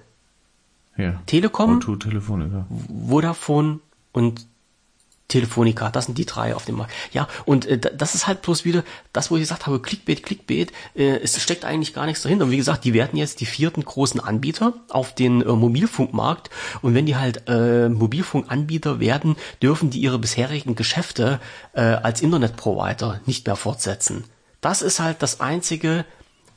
ja. Telekom, O2 Telefonica. Vodafone und Telefonica, das sind die drei auf dem Markt. Ja, und äh, das ist halt bloß wieder das, wo ich gesagt habe, Clickbait, Clickbait, äh, es steckt eigentlich gar nichts dahinter. Und wie gesagt, die werden jetzt die vierten großen Anbieter auf den äh, Mobilfunkmarkt. Und wenn die halt äh, Mobilfunkanbieter werden, dürfen die ihre bisherigen Geschäfte äh, als Internetprovider nicht mehr fortsetzen. Das ist halt das einzige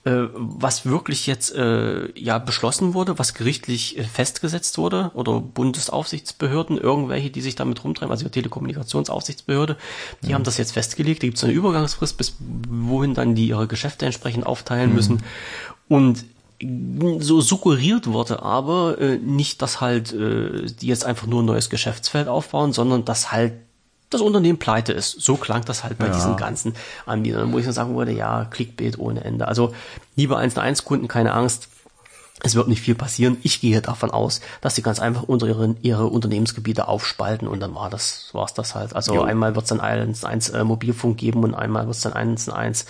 was wirklich jetzt äh, ja beschlossen wurde, was gerichtlich äh, festgesetzt wurde oder Bundesaufsichtsbehörden, irgendwelche, die sich damit rumtreiben, also die Telekommunikationsaufsichtsbehörde, die mhm. haben das jetzt festgelegt. Da gibt es eine Übergangsfrist, bis wohin dann die ihre Geschäfte entsprechend aufteilen mhm. müssen. Und so suggeriert wurde aber äh, nicht, dass halt äh, die jetzt einfach nur ein neues Geschäftsfeld aufbauen, sondern dass halt das Unternehmen pleite ist. So klang das halt bei ja. diesen ganzen Anbietern, wo ich dann sagen würde, ja, Clickbait ohne Ende. Also liebe 1 1 Kunden, keine Angst. Es wird nicht viel passieren. Ich gehe davon aus, dass sie ganz einfach unter ihre, ihre Unternehmensgebiete aufspalten und dann war das, war's das halt. Also jo. einmal wird es dann 1 1 äh, Mobilfunk geben und einmal wird es dann 1 1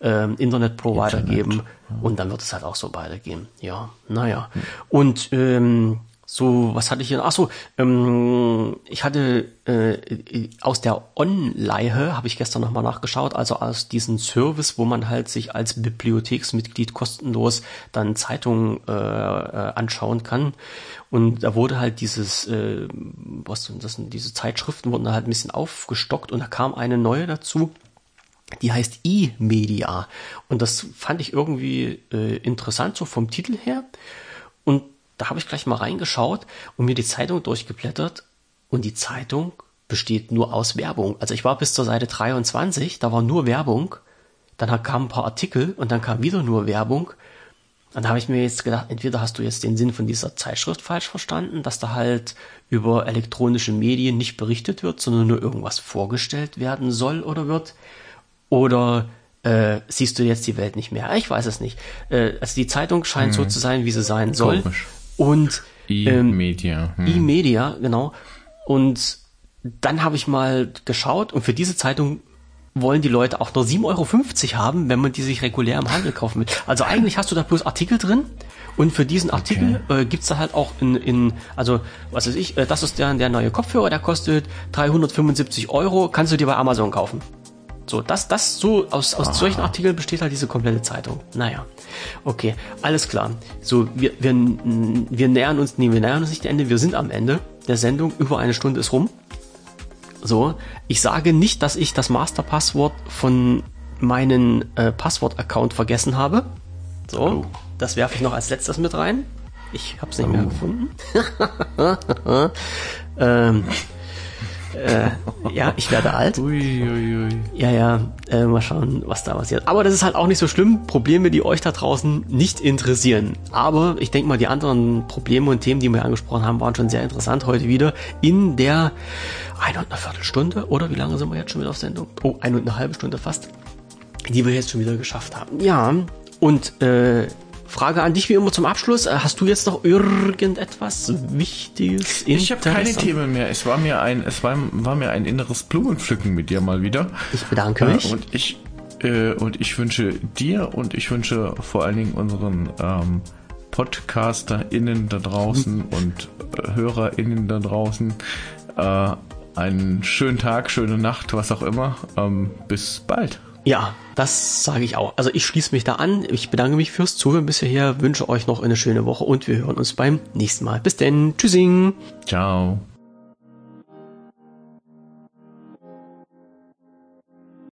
äh, Internetprovider Internet. geben ja. und dann wird es halt auch so weitergehen. Ja, naja. Hm. Und ähm, so, was hatte ich hier? Ach so, ähm, ich hatte äh, aus der Online habe ich gestern nochmal nachgeschaut, also aus diesem Service, wo man halt sich als Bibliotheksmitglied kostenlos dann Zeitungen äh, äh, anschauen kann. Und da wurde halt dieses, äh, was das sind, diese Zeitschriften wurden da halt ein bisschen aufgestockt und da kam eine neue dazu. Die heißt E-Media. Und das fand ich irgendwie äh, interessant, so vom Titel her. Und da habe ich gleich mal reingeschaut und mir die Zeitung durchgeblättert und die Zeitung besteht nur aus Werbung. Also ich war bis zur Seite 23, da war nur Werbung, dann kamen ein paar Artikel und dann kam wieder nur Werbung. Und da habe ich mir jetzt gedacht, entweder hast du jetzt den Sinn von dieser Zeitschrift falsch verstanden, dass da halt über elektronische Medien nicht berichtet wird, sondern nur irgendwas vorgestellt werden soll oder wird, oder äh, siehst du jetzt die Welt nicht mehr. Ich weiß es nicht. Äh, also die Zeitung scheint hm. so zu sein, wie sie sein soll. Komisch. Und E-Media. Ähm, hm. E-Media, genau. Und dann habe ich mal geschaut und für diese Zeitung wollen die Leute auch nur 7,50 Euro haben, wenn man die sich regulär im Handel kaufen will. Also eigentlich hast du da bloß Artikel drin und für diesen Artikel okay. äh, gibt's da halt auch in, in, also was weiß ich, äh, das ist der, der neue Kopfhörer, der kostet 375 Euro, kannst du dir bei Amazon kaufen. So, das, das, so, aus, aus solchen Artikeln besteht halt diese komplette Zeitung. Naja. Okay, alles klar. So, wir, wir, wir nähern uns, nee, wir nähern uns nicht Ende, wir sind am Ende der Sendung. Über eine Stunde ist rum. So, ich sage nicht, dass ich das Masterpasswort von meinen äh, Passwort-Account vergessen habe. So, oh. das werfe ich noch als letztes mit rein. Ich habe es nicht oh. mehr gefunden. ähm, Äh, ja, ich werde alt. Ui, ui, ui. Ja, ja, äh, mal schauen, was da passiert. Aber das ist halt auch nicht so schlimm. Probleme, die euch da draußen nicht interessieren. Aber ich denke mal, die anderen Probleme und Themen, die wir angesprochen haben, waren schon sehr interessant heute wieder in der ein und eine Viertelstunde. Oder wie lange sind wir jetzt schon wieder auf Sendung? Oh, eine und eine halbe Stunde fast. Die wir jetzt schon wieder geschafft haben. Ja, und äh, Frage an dich wie immer zum Abschluss. Äh, hast du jetzt noch irgendetwas Wichtiges? Ich habe keine Themen mehr. Es war mir ein, es war, war mir ein inneres Blumenpflücken mit dir mal wieder. Ich bedanke mich. Äh, und ich äh, und ich wünsche dir und ich wünsche vor allen Dingen unseren ähm, PodcasterInnen da draußen mhm. und äh, HörerInnen da draußen äh, einen schönen Tag, schöne Nacht, was auch immer. Ähm, bis bald. Ja, das sage ich auch. Also ich schließe mich da an. Ich bedanke mich fürs Zuhören bisher, wünsche euch noch eine schöne Woche und wir hören uns beim nächsten Mal. Bis denn. Tschüssing. Ciao.